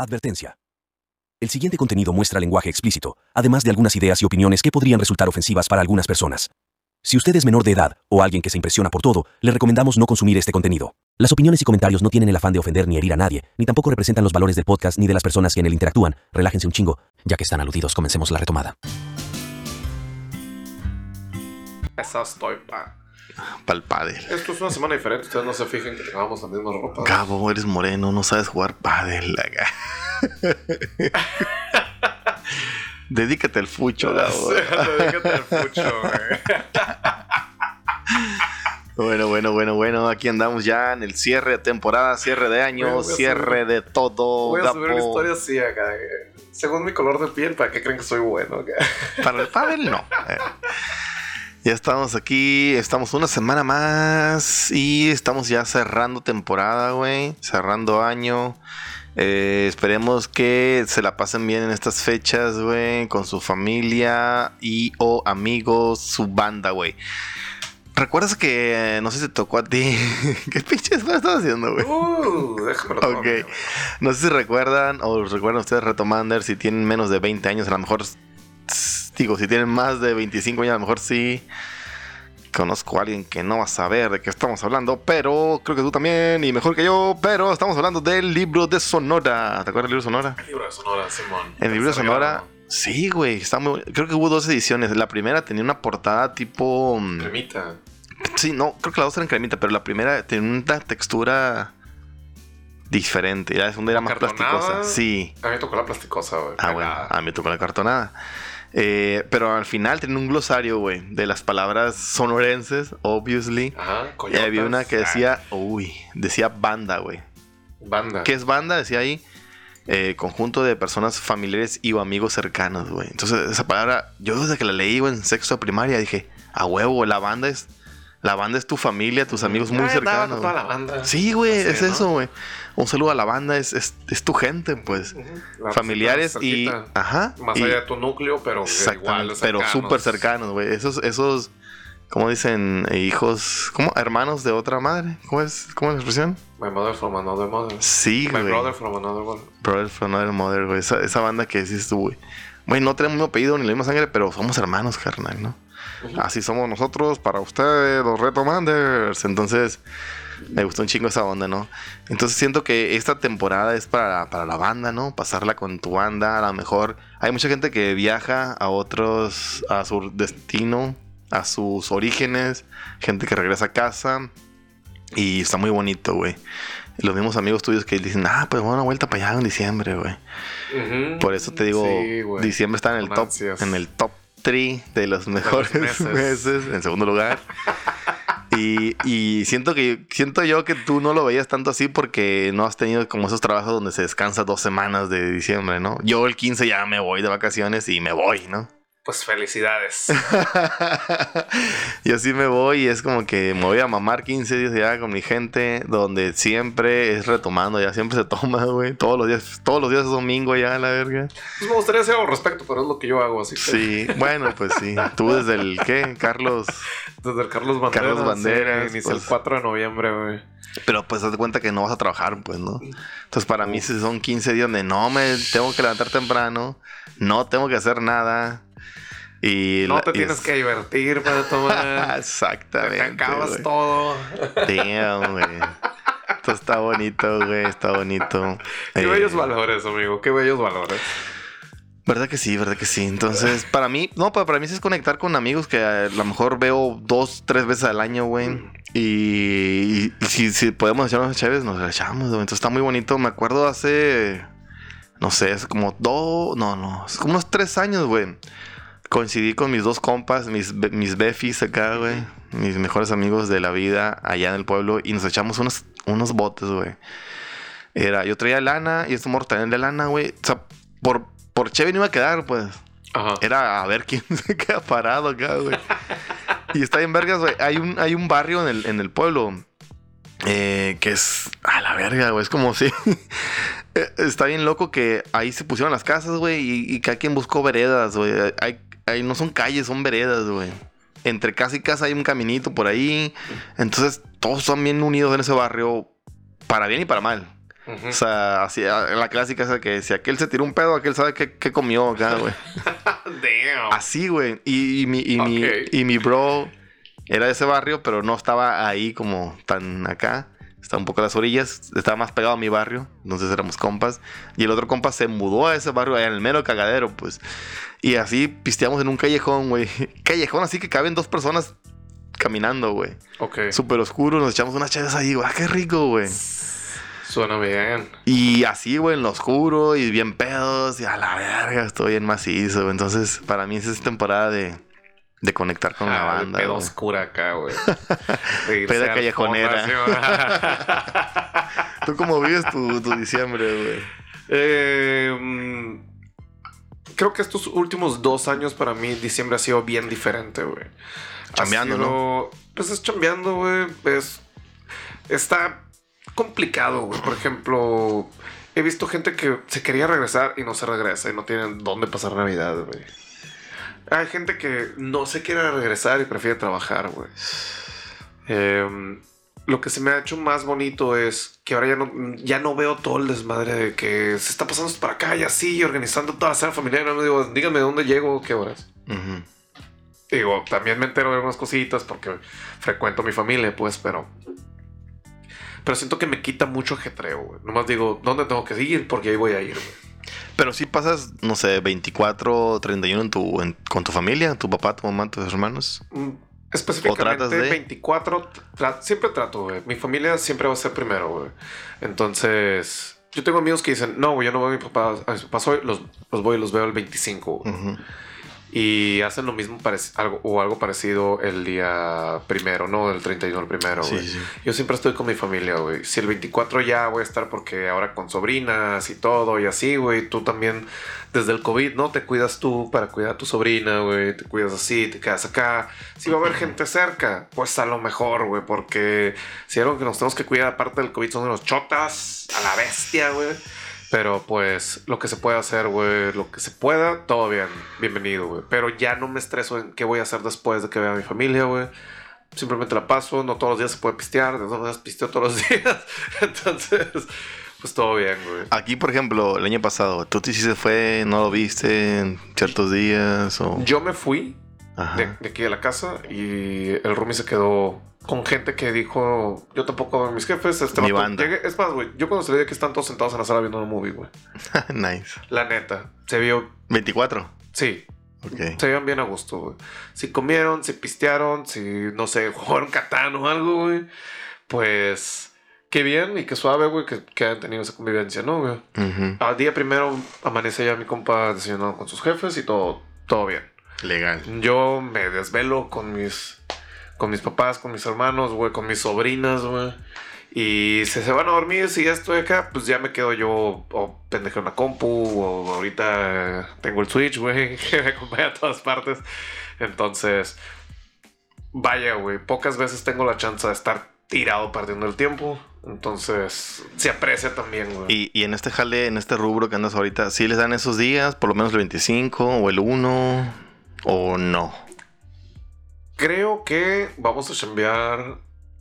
Advertencia. El siguiente contenido muestra lenguaje explícito, además de algunas ideas y opiniones que podrían resultar ofensivas para algunas personas. Si usted es menor de edad o alguien que se impresiona por todo, le recomendamos no consumir este contenido. Las opiniones y comentarios no tienen el afán de ofender ni herir a nadie, ni tampoco representan los valores del podcast ni de las personas que en él interactúan. Relájense un chingo, ya que están aludidos, comencemos la retomada. Esa estoy pa. Pa'l pádel. Esto es una semana diferente. Ustedes no se fijen que tengamos la misma ropa. Cabo, eres moreno, no sabes jugar pádel. Dedícate al fucho, Gabo. Dedícate al fucho, güey. Bueno, bueno, bueno, bueno. Aquí andamos ya en el cierre de temporada, cierre de año, subir- cierre de todo. Voy a subir una historia así acá. Según mi color de piel, ¿para qué creen que soy bueno? acá? Para el pádel, no. Ya estamos aquí, estamos una semana más y estamos ya cerrando temporada, güey. Cerrando año. Eh, esperemos que se la pasen bien en estas fechas, güey, con su familia y o amigos, su banda, güey. ¿Recuerdas que, eh, no sé si te tocó a ti? ¿Qué pinches estás haciendo, güey? Uh, déjame Ok. No sé si recuerdan o recuerdan ustedes Retomander si tienen menos de 20 años, a lo mejor digo, si tienen más de 25 años, a lo mejor sí. Conozco a alguien que no va a saber de qué estamos hablando, pero creo que tú también y mejor que yo, pero estamos hablando del libro de Sonora. ¿Te acuerdas del libro de Sonora? El libro de Sonora, Simón. El libro de Sonora, sí, güey, está muy creo que hubo dos ediciones. La primera tenía una portada tipo mm, Cremita. Sí, no, creo que la dos eran cremita, pero la primera tenía una textura diferente. La segunda era más ¿Cartonada? plasticosa. Sí. A mí me tocó la plasticosa, güey. Ah, bueno, a mí me tocó la cartonada. Eh, pero al final tenía un glosario, güey, de las palabras sonorenses, obviously. Ajá, Y coyotes. había una que Ah, decía, uy, decía banda, güey. Banda. ¿Qué es banda? Decía ahí. eh, conjunto de personas familiares y o amigos cercanos, güey. Entonces, esa palabra, yo desde que la leí, güey, en sexto de primaria, dije, a huevo, la banda es. La banda es tu familia, tus amigos muy andaba cercanos. toda la güey. banda. Sí, güey, es ¿no? eso, güey. Un saludo a la banda, es, es, es tu gente, pues. Familiares y. Ajá. Más y- allá de tu núcleo, pero igual. pero súper cercanos, güey. Esos, esos, ¿cómo dicen? Hijos, ¿cómo? Hermanos de otra madre. ¿Cómo es? ¿Cómo es la expresión? My mother from another mother. Sí, My güey. brother from another mother. Brother from another mother, güey. Esa, esa banda que decís tú, güey. Güey, no tenemos el mismo apellido ni la misma sangre, pero somos hermanos, carnal, ¿no? Así somos nosotros para ustedes, los Retomanders. Entonces, me gustó un chingo esa onda, ¿no? Entonces siento que esta temporada es para, para la banda, ¿no? Pasarla con tu banda. A lo mejor hay mucha gente que viaja a otros, a su destino, a sus orígenes. Gente que regresa a casa. Y está muy bonito, güey. Los mismos amigos tuyos que dicen, ah, pues a una vuelta para allá en diciembre, güey. Por eso te digo, Sí, diciembre está en el top, en el top 3 de los mejores meses. meses. en segundo lugar. y, y siento que siento yo que tú no lo veías tanto así porque no has tenido como esos trabajos donde se descansa dos semanas de diciembre, ¿no? Yo el 15 ya me voy de vacaciones y me voy, ¿no? Pues felicidades. y así me voy y es como que me voy a mamar 15 días ya con mi gente, donde siempre es retomando, ya siempre se toma, güey. Todos los días, todos los días es domingo ya, la verga. Pues me gustaría hacer algo al respecto, pero es lo que yo hago, así que. Sí, bueno, pues sí. Tú desde el qué, Carlos. Desde el Carlos Banderas. Carlos Banderas, sí, pues. el 4 de noviembre, güey. Pero pues de cuenta que no vas a trabajar, pues, ¿no? Entonces para mí son 15 días donde no me tengo que levantar temprano, no tengo que hacer nada. Y No la- te tienes es- que divertir para tomar. Exactamente. Te acabas todo. Damn, güey. Esto está bonito, güey. Está bonito. Qué Eh, bellos valores, amigo. Qué bellos valores. ¿Verdad que sí? ¿Verdad que sí? Entonces, para mí, no, pero para mí sí es conectar con amigos que a lo mejor veo dos, tres veces al año, güey. Y, y si, si podemos echarnos chéves, nos echamos, güey. Entonces está muy bonito. Me acuerdo hace, no sé, hace como dos, no, no, hace como unos tres años, güey. Coincidí con mis dos compas, mis, mis befis acá, güey. Mis mejores amigos de la vida allá en el pueblo. Y nos echamos unos, unos botes, güey. Era, yo traía lana y este también de lana, güey. O sea, por, por chévere no iba a quedar, pues. Ajá. Era a ver quién se queda parado acá, güey. y está bien vergas, güey. Hay un, hay un barrio en el, en el pueblo eh, que es a la verga, güey. Es como si... eh, está bien loco que ahí se pusieron las casas, güey. Y, y cada quien buscó veredas, güey. Hay, hay- no son calles, son veredas, güey. Entre casa y casa hay un caminito por ahí. Entonces todos están bien unidos en ese barrio. Para bien y para mal. O sea, así, a- la clásica esa que si aquel se tiró un pedo, aquel sabe qué, qué comió acá, güey. Damn. Así, güey. Y, y mi, y, mi, y mi bro era de ese barrio, pero no estaba ahí como tan acá. Estaba un poco a las orillas. Estaba más pegado a mi barrio. Entonces éramos compas. Y el otro compa se mudó a ese barrio, allá en el mero cagadero, pues. Y así pisteamos en un callejón, güey. Callejón así que caben dos personas caminando, güey. Ok. Súper oscuro. Nos echamos unas chaves ahí, güey. Ah, qué rico, güey. Suena bien. Y así, güey, en lo oscuro y bien pedos. Y a la verga, estoy bien macizo. Entonces, para mí esa es temporada de, de conectar con la Ah, de banda. pedo oscura acá, güey. Peda al callejonera. ¿Tú cómo vives tu, tu diciembre, güey? Eh, creo que estos últimos dos años para mí diciembre ha sido bien diferente, güey. Ha Chambeando, sido- Pues es chambeando, güey. Es, está complicado, güey. Por ejemplo, he visto gente que se quería regresar y no se regresa y no tienen dónde pasar Navidad, güey. Hay gente que no se quiere regresar y prefiere trabajar, güey. Em, lo que se me ha hecho más bonito es que ahora ya no, ya no veo todo el desmadre de que se está pasando para acá y así, y organizando toda la cena familiar. No me digo, díganme dónde llego, qué horas. Ujú. Digo, también me entero de algunas cositas porque frecuento a mi familia, pues, pero. Pero siento que me quita mucho ajetreo, güey. Nomás digo, ¿dónde tengo que ir? Porque ahí voy a ir, güey. Pero si pasas, no sé, 24, 31 en tu, en- con tu familia, tu papá, tu mamá, tus hermanos. Mm, Específicamente ¿O tratas de? 24, tra- siempre trato, güey. Mi familia siempre va a ser primero, güey. Entonces, yo tengo amigos que dicen, no, güey, yo no voy a mi papá, a mis papás hoy, los, los voy y los veo el 25. güey". Y hacen lo mismo algo, o algo parecido el día primero, ¿no? El 31 el primero, Sí, güey. sí. Yo siempre estoy con mi familia, güey. Si el 24 ya voy a estar porque ahora con sobrinas y todo y así, güey. Tú también, desde el COVID, ¿no? Te cuidas tú para cuidar a tu sobrina, güey. Te cuidas así, te quedas acá. Si va a haber gente cerca, pues a lo mejor, güey. Porque si algo que nos tenemos que cuidar aparte del COVID son los chotas, a la bestia, güey. Pero pues lo que se puede hacer, güey, lo que se pueda, todo bien, bienvenido, güey. Pero ya no me estreso en qué voy a hacer después de que vea a mi familia, güey. Simplemente la paso, no todos los días se puede pistear, de todas maneras pisteo todos los días. Entonces, pues todo bien, güey. Aquí, por ejemplo, el año pasado, tú te hiciste fue, no lo viste en ciertos días o... Yo me fui de, de aquí de la casa y el roomie se quedó con gente que dijo, yo tampoco veo a mis jefes. Este Mi banda. llegué- es más, güey, yo cuando salí de aquí están todos sentados en la sala viendo una movie, güey. nice. La neta, se vio, 24. sí, Ok. Se veían bien a gusto, güey. Si comieron, si pistearon, si, no sé, jugaron Catán o algo, güey. Pues, qué bien y qué suave, güey, que, que hayan tenido esa convivencia, ¿no, güey? Al día primero amanece ya mi compa desayunando con sus jefes y todo, todo bien. Legal. Yo me desvelo con mis, con mis papás, con mis hermanos, güey, con mis sobrinas, güey. Y si se van a dormir, si ya estoy acá, pues ya me quedo yo o pendejo en la compu o ahorita tengo el Switch, güey, que me acompaña a todas partes. Entonces, vaya, güey, pocas veces tengo la chance de estar tirado perdiendo el tiempo. Entonces, se aprecia también, güey. Y, y en este jale, en este rubro que andas ahorita, ¿sí les dan esos días? Por lo menos el 25 o el 1 o no. Creo que vamos a chambear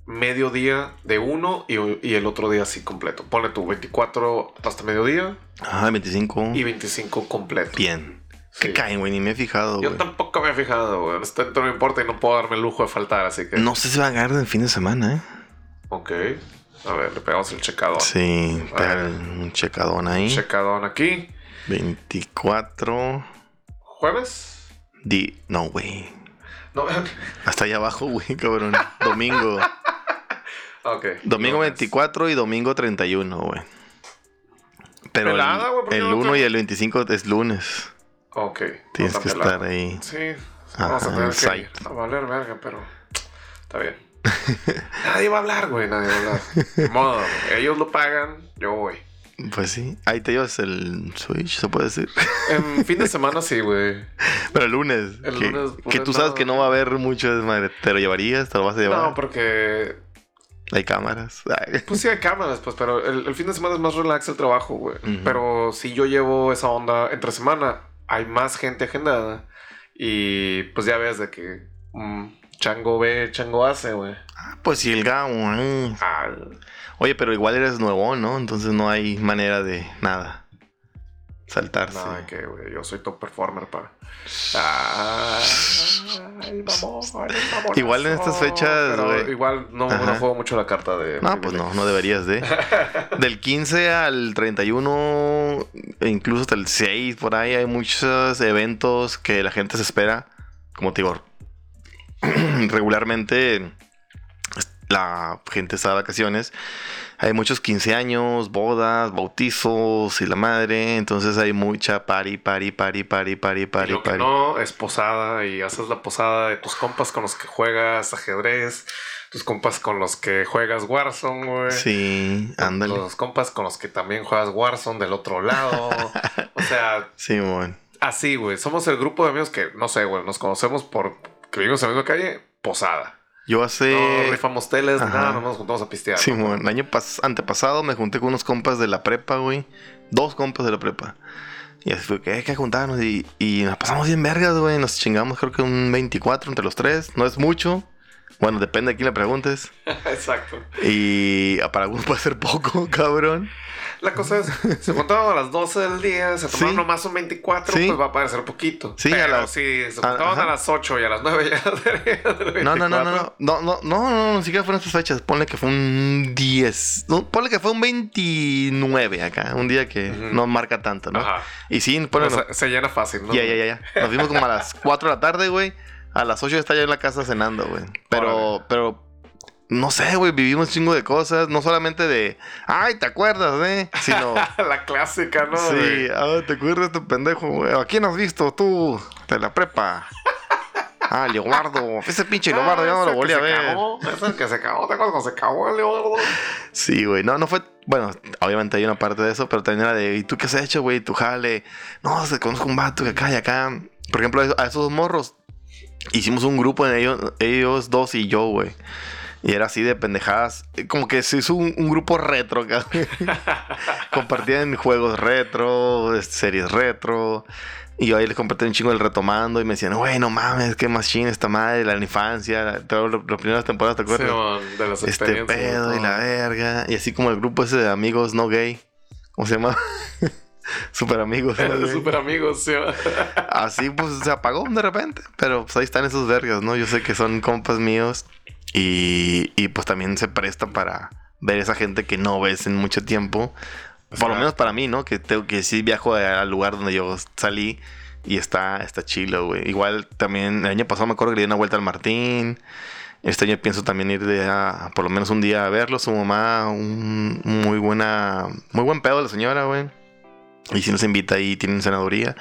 mediodía de uno y, y el otro día así completo. Ponle tú 24 hasta mediodía Ah, 25. y 25 completo. Bien. Sí. ¿Qué caen, güey? Ni me he fijado, Yo tampoco me he fijado, güey. Esto no me importa y no puedo darme el lujo de faltar, así que. No sé si va a ganar el fin de semana, ¿eh? Ok. A ver, le pegamos el checadón. Sí, ver. un checadón ahí. Checadón aquí. 24. ¿Jueves? Di... No, güey. No, Hasta allá abajo, güey, cabrón. Domingo. ok. Domingo Lunes. 24 y domingo 31, güey. Pero Pelada, güey, ¿por qué el, el no 1 te- y el 25 es lunes. Ok. Tienes no que tan estar ahí. Sí. Vamos Ajá, a tener en que ir. A valer verga, pero. Está bien. nadie va a hablar, güey. Nadie va a hablar. Modo. Ellos lo pagan, yo voy. Pues sí. Ahí te llevas el Switch, se puede decir. En fin de semana sí, güey. Pero el lunes. El que, lunes, que tú sabes que no va a haber mucho desmadre. ¿Te lo llevarías? ¿Te lo vas a llevar? No, porque. Hay cámaras. Ay. Pues sí hay cámaras, pues, pero el, el fin de semana es más relax el trabajo, güey. Pero si yo llevo esa onda entre semana, hay más gente agendada. Y pues ya ves de que mm, Chango ve, chango hace, güey. Ah, pues si el Gao. eh. Ah, Oye, pero igual eres nuevo, ¿no? Entonces no hay manera de nada. Saltarse. no, que, güey, yo soy top performer, pa. Ah, ay, vamos, ay, vamonazo. Igual en estas fechas, güey. Igual no juego mucho la carta de. No, pues no, no deberías de. Del 15 al 31, e incluso hasta el 6, por ahí hay muchos eventos que la gente se espera. Como te digo, regularmente la gente está de vacaciones. Hay muchos 15 años, bodas, bautizos y la madre. Entonces hay mucha party, party, party, party, party, Y party, lo que party. no es posada y haces la posada de tus compas con los que juegas ajedrez, tus compas con los que juegas Warzone, güey. Sí, ándale. Los compas con los que también juegas Warzone del otro lado. o sea, Sí, bueno. así, güey. Somos el grupo de amigos que, no sé, güey, nos conocemos por que vivimos en la misma calle, posada. Yo hace. No rifamos teles, Ajá. nada, no nos juntamos a pistear. Sí, ¿no? bueno, el año pas- antepasado me junté con unos compas de la prepa, güey. Dos compas de la prepa. Y así fue que hay que juntarnos y, y nos pasamos bien vergas, güey. Nos chingamos creo que un 24 entre los tres. No es mucho. Bueno, depende de quién le preguntes. Exacto. Y para algunos puede ser poco, cabrón. La cosa es, se juntaban a las 12 del día, se tomaban Sí. nomás un 24, Sí. pues va a parecer poquito. Sí, Pero a las- si se a- juntaban a, ajá. las 8 y a las 9 ya No, no, no, 24. no, no, no, no, no, no, ni siquiera fueron estas fechas. Ponle que fue un 10. No, ponle que fue un 29 acá. Un día que Ujú. no marca tanto, ¿no? Ajá. Y sí, ponle, Pero se, se llena fácil, ¿no? Ya, ya, ya, ya. Nos vimos como a las 4 de la tarde, güey. A las 8 ya está ya en la casa cenando, güey. Pero, Órale. pero, no sé, güey, vivimos un chingo de cosas. No solamente de, ay, ¿te acuerdas, eh? Sino, La clásica, ¿no? sí, ah, ¿te acuerdas de este pendejo, güey? ¿A quién has visto tú? De la prepa. Ah, Leobardo. Ese pinche Leobardo ya no Ah, lo ese volví a ver. cagó, Es el que se cagó. ¿Te acuerdas cuando se cagó el Leobardo? Sí, güey. No, no fue. Bueno, obviamente hay una parte de eso, pero también era de, ¿y tú qué has hecho, güey? Tu jale. No, se conozco un vato que acá y acá. Por ejemplo, a esos morros. Hicimos un grupo en ellos, ellos dos y yo, güey. Y era así de pendejadas. Como que se hizo un, un grupo retro. Compartían juegos retro, este, series retro. Y yo ahí les compartí un chingo el retomando. Y me decían, güey, no mames, qué machine esta madre, la infancia, todas las primeras temporadas, ¿te Sí, acuerdas? man, de las este pedo y ¿no? la verga. Y así como el grupo ese de amigos no gay. ¿Cómo se llama? Super amigos. Super amigos, sí. Así pues se apagó de repente. Pero pues ahí están esos vergas, ¿no? Yo sé que son compas míos. Y, y pues también se presta para ver esa gente que no ves en mucho tiempo. Por lo menos para mí, ¿no? Que tengo que sí viajo al lugar donde yo salí. Y está, está chilo, güey. Igual también el año pasado me acuerdo que le di una vuelta al Martín. Este año pienso también ir de a, por lo menos un día a verlo. Su mamá, un muy buena, muy buen pedo la señora, güey. Y si nos invita ahí, tienen senaduría.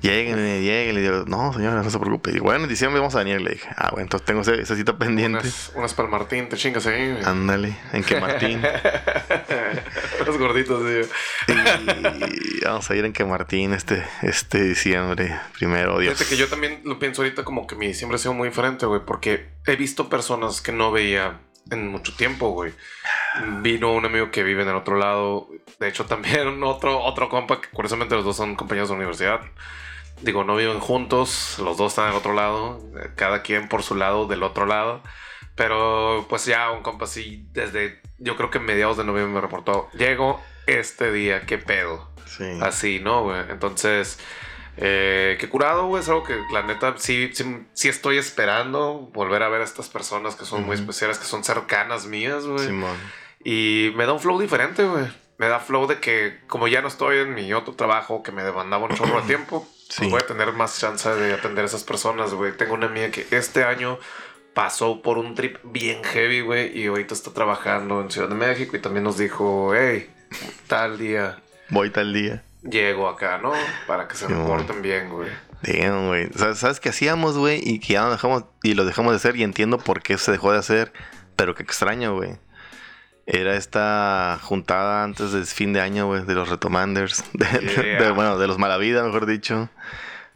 Lleguen, lleguen. Le digo, no, señora, no se preocupe. Y bueno, en diciembre vamos a venir. Le dije, ah, bueno, entonces tengo ese- esa cita pendiente. Unas, unas para el Martín, te chingas ahí. güey. Ándale, en que Martín. Los gorditos, sí. y vamos a ir en que Martín este, este diciembre, primero, Dios. Fíjate que yo también lo pienso ahorita como que mi diciembre ha sido muy diferente, güey, porque he visto personas que no veía en mucho tiempo, güey. Vino un amigo que vive en el otro lado. De hecho, también otro, otro compa, que curiosamente los dos son compañeros de universidad. Digo, no viven juntos, los dos están en el otro lado, cada quien por su lado del otro lado. Pero pues ya un compa así, desde yo creo que mediados de noviembre me reportó, llego este día, qué pedo. Sí. Así, ¿no, güey? Entonces, eh, qué curado, güey. Es algo que la neta sí, sí, sí estoy esperando volver a ver a estas personas que son muy especiales, que son cercanas mías, güey. Simón. Y me da un flow diferente, güey. Me da flow de que como ya no estoy en mi otro trabajo que me demandaba un chorro de tiempo, Sí. pues voy a tener más chance de atender a esas personas, güey. Tengo una amiga que este año pasó por un trip bien heavy, güey, y ahorita está trabajando en Ciudad de México y también nos dijo, hey, tal día Voy tal día. Llego acá, ¿no? Para que se Sí, reporten bien, güey. Damn, güey. ¿Sabes, ¿Sabes qué hacíamos, güey? Y que ya no dejamos, y lo dejamos de hacer y entiendo por qué se dejó de hacer, pero que extraño, güey. Era esta juntada antes del fin de año, güey, de los Retomanders. De, de- Yeah. de- bueno, de los Malavida, mejor dicho.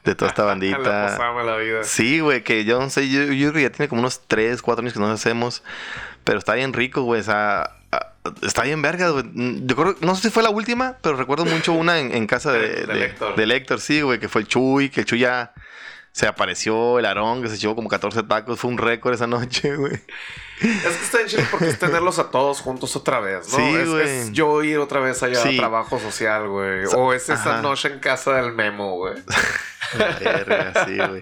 De toda esta La bandita. pasaba la vida. Sí, güey, que yo no sé, yo, yo creo que ya tiene como unos 3, 4 años que no lo hacemos. Pero está bien rico, güey. O sea, está bien verga, güey. Mm, Yo creo, no sé si fue la última, pero recuerdo mucho una en, en casa de, De- del de- Héctor, sí, güey, que fue el Chuy, que el Chuy ya Se apareció el Aarón, que se echó como 14 tacos. Fue un récord esa noche, güey. Es que está bien chido porque es tenerlos a todos juntos otra vez, ¿no? Sí, es, güey. es yo ir otra vez allá Sí. a trabajo social, güey. O es esa Ajá. noche en casa del memo, güey. Verga, sí, güey.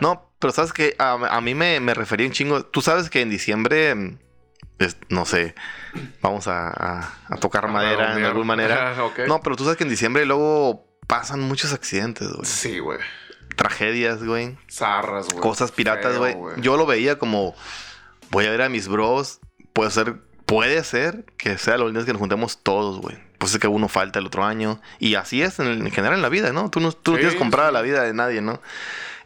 No, pero sabes que a, a mí me, me refería un chingo. Tú sabes que en diciembre, mm, es- no sé, vamos a, a- a tocar madera en alguna manera. Ok. No, pero tú sabes que en diciembre luego pasan muchos accidentes, güey. Sí, güey. Tragedias, güey. Zarras, güey. Cosas piratas, güey. Yo lo veía como, voy a ver a mis bros. Puede ser, puede ser que sea los días que nos juntemos todos, güey. Pues es que uno falta el otro año. Y así es en, el- en general en la vida, ¿no? Tú no, tú no tienes comprada sí. la vida de nadie, ¿no?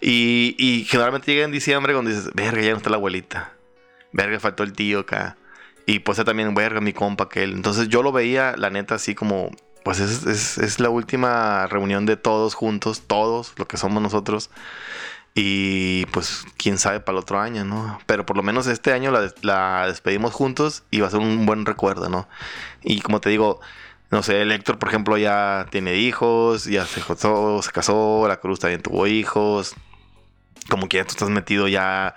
Y, y generalmente llega en diciembre cuando dices, verga, ya no está la abuelita. Verga, faltó el tío acá. Y pues también, verga, mi compa aquel. Entonces yo lo veía, la neta, así como, pues es, es, la última reunión de todos juntos, todos, lo que somos nosotros. Y pues quién sabe para el otro año, ¿no? Pero por lo menos este año la, des- la despedimos juntos y va a ser un buen recuerdo, ¿no? Y como te digo, no sé, el por ejemplo, ya tiene hijos, ya se se casó, la Cruz también tuvo hijos. Como que ya tú estás metido ya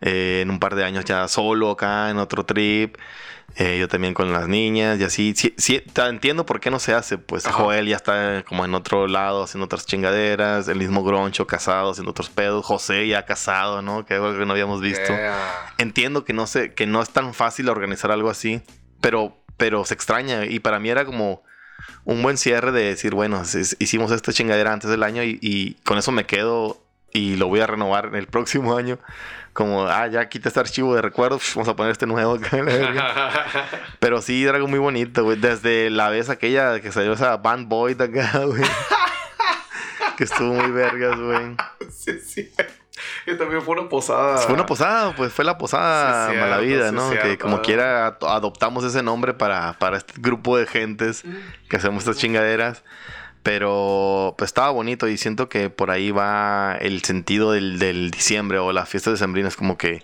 eh, en un par de años ya solo acá en otro trip. Eh, yo también con las niñas y así. Sí, sí, entiendo por qué no se hace. Pues Ajá. Joel ya está como en otro lado haciendo otras chingaderas. El mismo Groncho casado haciendo otros pedos. José ya casado, ¿no? Que algo que no habíamos visto. Yeah. Entiendo que no, sé, que no es tan fácil organizar algo así. Pero, pero se extraña. Y para mí era como un buen cierre de decir, bueno, hicimos esta chingadera antes del año y, y con eso me quedo y lo voy a renovar en el próximo año. Como, ah, ya quita este archivo de recuerdos, vamos a poner este nuevo. Pero sí, era algo muy bonito, güey. Desde la vez aquella que salió esa Band Boy de acá, güey. que estuvo muy vergas, güey. sí, sí. Y también fue una posada. Fue una posada, pues fue la posada Sí, mala vida, sí, ¿no? que cierto. como quiera ad- adoptamos ese nombre para, para este grupo de gentes que hacemos estas chingaderas. Pero pues estaba bonito y siento que por ahí va el sentido del, del diciembre o las fiestas decembrinas, como que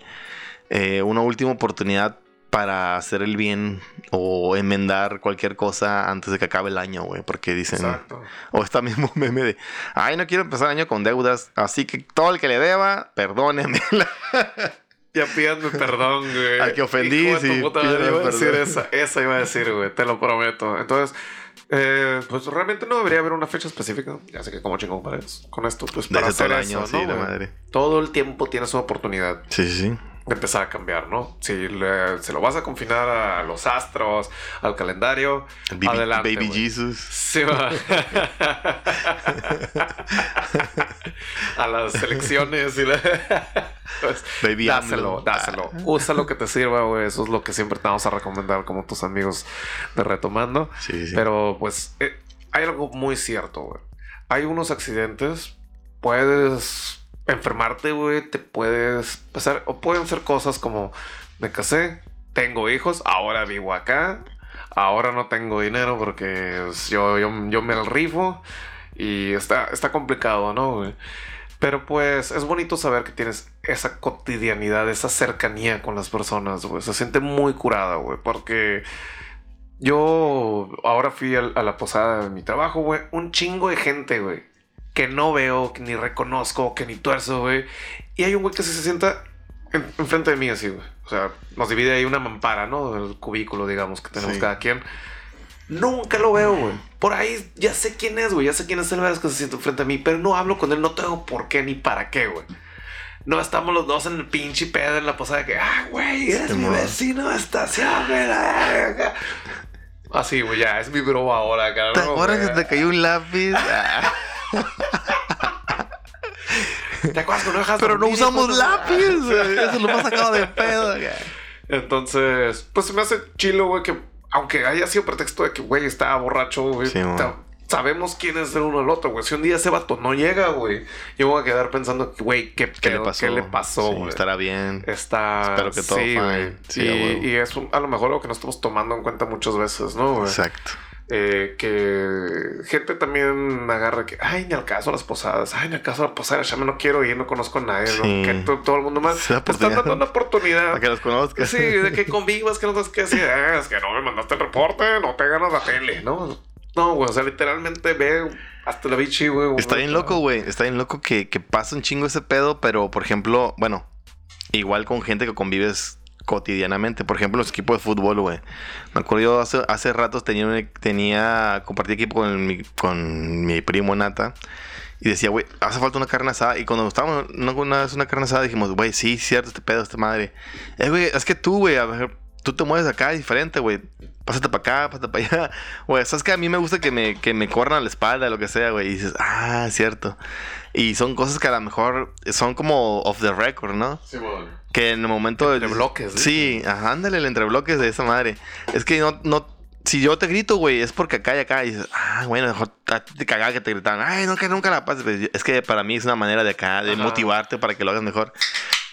eh, una última oportunidad para hacer el bien o enmendar cualquier cosa antes de que acabe el año, güey. Porque dicen, Exacto. o está mismo meme de, ay, no quiero empezar el año con deudas, así que todo el que le deba, perdóneme. Ya pídanme perdón, güey. Al que ofendí, sí, esa, esa iba a decir, güey. Te lo prometo. Entonces, eh, pues realmente no debería haber una fecha específica. Ya sé que como chingón. Con esto, pues para ese todo hacer el año, eso, sí, ¿no, la güey? madre. Todo el tiempo tienes una oportunidad Sí, sí, sí. Empezar a cambiar, ¿no? Si le- se lo vas a confinar a los astros, al calendario, El baby, adelante. baby. Jesus. Sí, a las elecciones y la... Pues, Baby dáselo, AMLO. dáselo. Usa lo que te sirva, güey. Eso es lo que siempre te vamos a recomendar como tus amigos de Retomando. Sí, sí. Pero pues eh, hay algo muy cierto, güey. Hay unos accidentes, puedes enfermarte, güey, te puedes pasar, o pueden ser cosas como, me casé, tengo hijos, ahora vivo acá, ahora no tengo dinero porque pues, yo, yo, yo me el rifo y está, está complicado, ¿no? Pero pues es bonito saber que tienes esa cotidianidad, esa cercanía con las personas, güey. Se siente muy curada, güey, porque yo ahora fui a, la posada de mi trabajo, güey. Un chingo de gente, güey. Que no veo, que ni reconozco, que ni tuerzo, güey. Y hay un güey que se sienta en- enfrente de mí así, güey. O sea, nos divide ahí una mampara, ¿no? El cubículo, digamos, que tenemos Sí. cada quien. Nunca lo veo, güey. Por ahí ya sé quién es, güey. Ya sé quién es el vez que se siente enfrente a mí. Pero no hablo con él. No tengo por qué ni para qué, güey. No estamos los dos en el pinche pedo en la posada de que, ah, güey, eres Sí, mi mo. vecino de estación, güey. la verga". Así, güey, ya, es mi bro ahora, ¿Te cabrón. acuerdas que te cayó un lápiz? ¿Te acuerdas que no dejas pero no usamos lápiz, güey. Eso lo más sacado de pedo. güey. Entonces, pues se me hace chilo, güey, que aunque haya sido pretexto de que, güey, estaba borracho, güey, Sí, sabemos quién es el uno al otro, güey. Si un día ese vato no llega, güey, yo voy a quedar pensando, que, güey, ¿qué, ¿Qué le pasó? ¿Qué le pasó, Sí, güey? estará bien. Está. Espero que todo sí, fine. Sí, y, y es un- a lo mejor lo que no estamos tomando en cuenta muchas veces, ¿no? güey? Exacto. Eh, que gente también agarra que, ay, ni al caso las posadas, ay, ni al caso la posada, ya me no quiero ir, no conozco a nadie, ¿no? Que todo el mundo más. Te están dando una oportunidad. Para que los conozcas. Sí, de que convivas, que no sabes qué decir. "Ah, es que no me mandaste el reporte, no te ganas la tele, ¿no? No, güey, o sea, literalmente ve Hasta la bichi, güey. Está bien loco, güey. Está bien loco que, que pasa un chingo ese pedo, pero por ejemplo, bueno, igual con gente que convives cotidianamente. Por ejemplo, los equipos de fútbol, güey. Me acuerdo yo hace, hace ratos tenía, un- tenía compartí equipo con mi, con mi primo Nata. Y decía, güey, hace falta una carne asada. Y cuando estábamos una, vez una carne asada, dijimos, güey, sí, cierto, este pedo, esta madre. Eh, güey, es que tú, güey, a ver, tú te mueves acá diferente, güey. Pásate para acá, pásate para allá. Güey, sabes que a mí me gusta que me, que me corran a la espalda, lo que sea, güey. Y dices, ah, cierto. Y son cosas que a lo mejor son como off the record, ¿no? Sí, güey. Que en el momento... Entre bloques, ¿eh? Sí, ajá, ándale, el entre bloques de esa madre. Es que no, no... Si yo te grito, güey, es porque acá y acá. Y dices, ah, bueno, mejor te cagaba que te gritaban. Ay, nunca, nunca la pases. Pues, Es que para mí es una manera de acá, de Ajá. motivarte para que lo hagas mejor.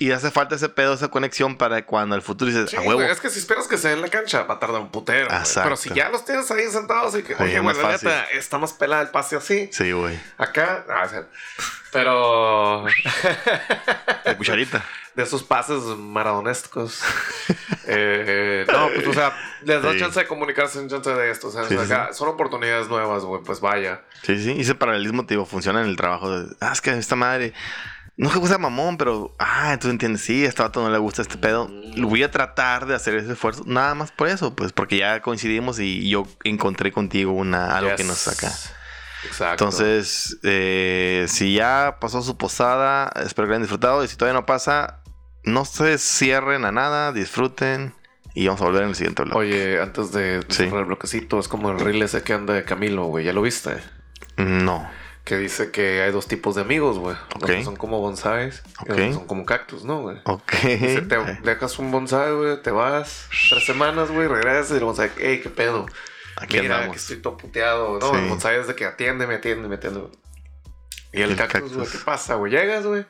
Y hace falta ese pedo, esa conexión para cuando al futuro dices, Sí, a huevo. güey, es que si esperas que se den en la cancha, va a tardar un putero. Pero si ya los tienes ahí sentados y que, Sí, oye, güey, más la neta, está más pelada el pase así. Sí, güey. Acá, ah, pero La cucharita. De esos pases maradonescos. eh, no, pues, o sea, les da Sí. chance de comunicarse, un chance de esto. O sea, Sí, o sí, sea, acá son oportunidades nuevas, güey, pues vaya. Sí, sí. Y ese paralelismo, te digo, funciona en el trabajo. De, ah, es que esta madre. No que gusta mamón, pero. Ah, tú entiendes. Sí, a este vato no le gusta este pedo. Lo voy a tratar de hacer ese esfuerzo. Nada más por eso, pues, porque ya coincidimos y yo encontré contigo una algo que nos saca. Exacto. Entonces, eh, si ya pasó su posada, espero que hayan disfrutado. Y si todavía no pasa, no se cierren a nada, disfruten. Y vamos a volver en el siguiente blog. Oye, antes de Sí. cerrar el bloquecito, es como el reel ese que anda de Camilo, güey. ¿Ya lo viste? No. Que dice que hay dos tipos de amigos, güey. Ok. Los que son como bonsáis y los Ok. que son como cactus, ¿no, güey? Ok. Dice, te dejas un bonsai, güey, te vas tres semanas, güey, regresas y el bonsai, hey, qué pedo. Aquí Mira, andamos. que estoy todo puteado. No, Sí. el bonsai es de que atiéndeme, atiéndeme, atiéndeme. Y el, El cactus. güey, ¿qué pasa, güey? Llegas, güey.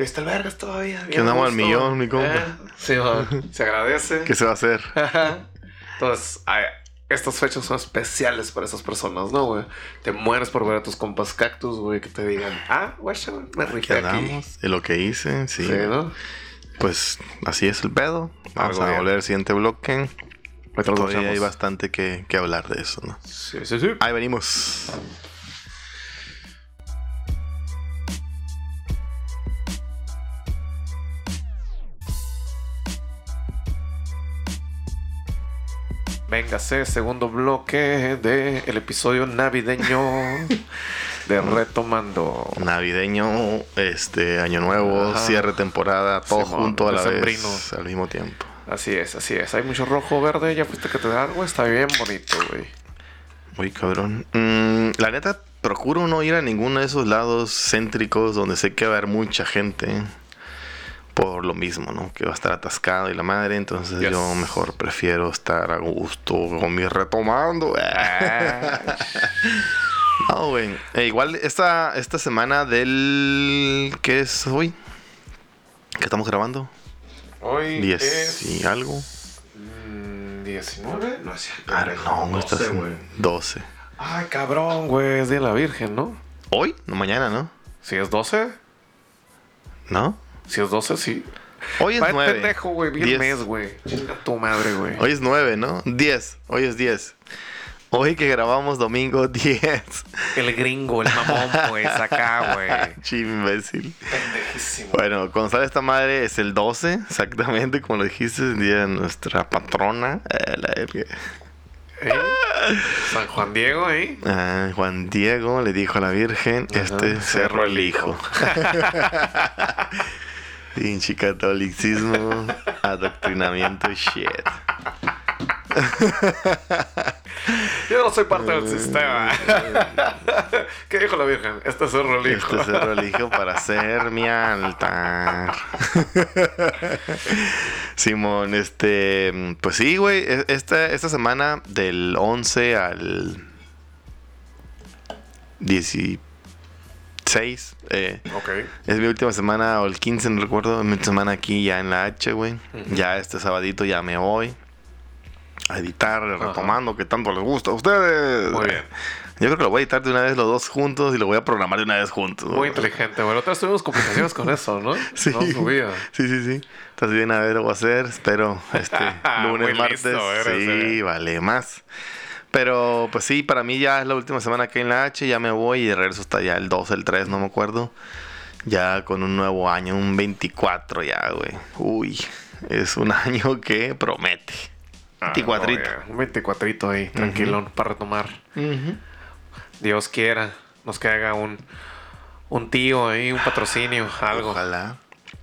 Y está el vergas todavía. Que andamos al millón, mi compa. Eh, Sí, va, se agradece. ¿Qué se va a hacer? Entonces, ay, estas fechas son especiales para esas personas, ¿no, güey? Te mueres por ver a tus compas cactus, güey, que te digan, ah, güey, me ¿Qué rifé aquí. De lo que hice, sí. Sí, ¿no? Pues así es el pedo. Vamos Algo a volver al siguiente bloque. Todavía hay bastante que, que hablar de eso, ¿no? Sí, sí, sí. Ahí venimos. Véngase, segundo bloque del el episodio navideño de Retomando. Navideño, este, Año Nuevo, Ajá. cierre temporada, todo junto a la vez, al mismo tiempo. Así es, así es. Hay mucho rojo, verde. Ya fuiste a catedral, güey. Está bien bonito, güey. Muy cabrón. Mm, la neta, procuro no ir a ninguno de esos lados céntricos donde sé que va a haber mucha gente. Por lo mismo, ¿no? Que va a estar atascado y la madre. Entonces Yes. yo mejor prefiero estar a gusto con mi retomando. Ah, No, güey. Eh, igual esta, esta semana del... ¿Qué es hoy? ¿Qué estamos grabando? Hoy 10 es... y algo. mm, 19. No es cierto. Ah, no, no estás 12, en güey. 12. Ay, cabrón, güey. Es Día de la Virgen, ¿no? ¿Hoy? No, mañana, ¿no? Si es 12. ¿No? Si es 12, sí. Hoy es Va 9. pendejo, güey. Vi el 10. mes, güey. Tu madre, güey. Hoy es 9, ¿no? 10. Hoy es 10. Hoy que grabamos domingo 10. El gringo, el mamón, pues, acá, güey. Chi, imbécil. Pendejísimo. Bueno, cuando sale esta madre es el 12, exactamente como lo dijiste, el día de nuestra patrona. eh, la verga. ¿Eh? San Juan Diego, ¿eh? Ah, Juan Diego le dijo a la Virgen, Ajá, este cerro el hijo. Pinche catolicismo, adoctrinamiento, shit. Yo no soy parte del sistema. ¿Qué dijo la Virgen? Este es el relijo. Este cerro el hijo para ser mi altar. Simón, este, pues sí, güey, e- esta, esta semana del 11 al 16, eh, es mi última semana, o el 15, no recuerdo, mi última semana aquí ya en la H, güey. Ya este sabadito ya me voy a editar, retomando, que tanto les gusta a ustedes. Muy bien. Yo creo que lo voy a editar de una vez los dos juntos y lo voy a programar de una vez juntos. Muy inteligente, güey. Otra vez tuvimos complicaciones con eso, ¿no? Sí. No subía. Sí, sí, sí. Entonces bien a ver, lo voy a hacer. Espero este lunes, martes. listo, sí, eh. vale más. Pero pues sí, para mí ya es la última semana que en la H, ya me voy y de regreso hasta ya el 2, el 3, no me acuerdo. Ya con un nuevo año, un 24 ya, güey. Uy, es un año que promete. 24. Ah, no, un 24 ahí, tranquilo, para retomar. Dios quiera, nos caiga un, un tío ahí, un patrocinio, algo. Ojalá.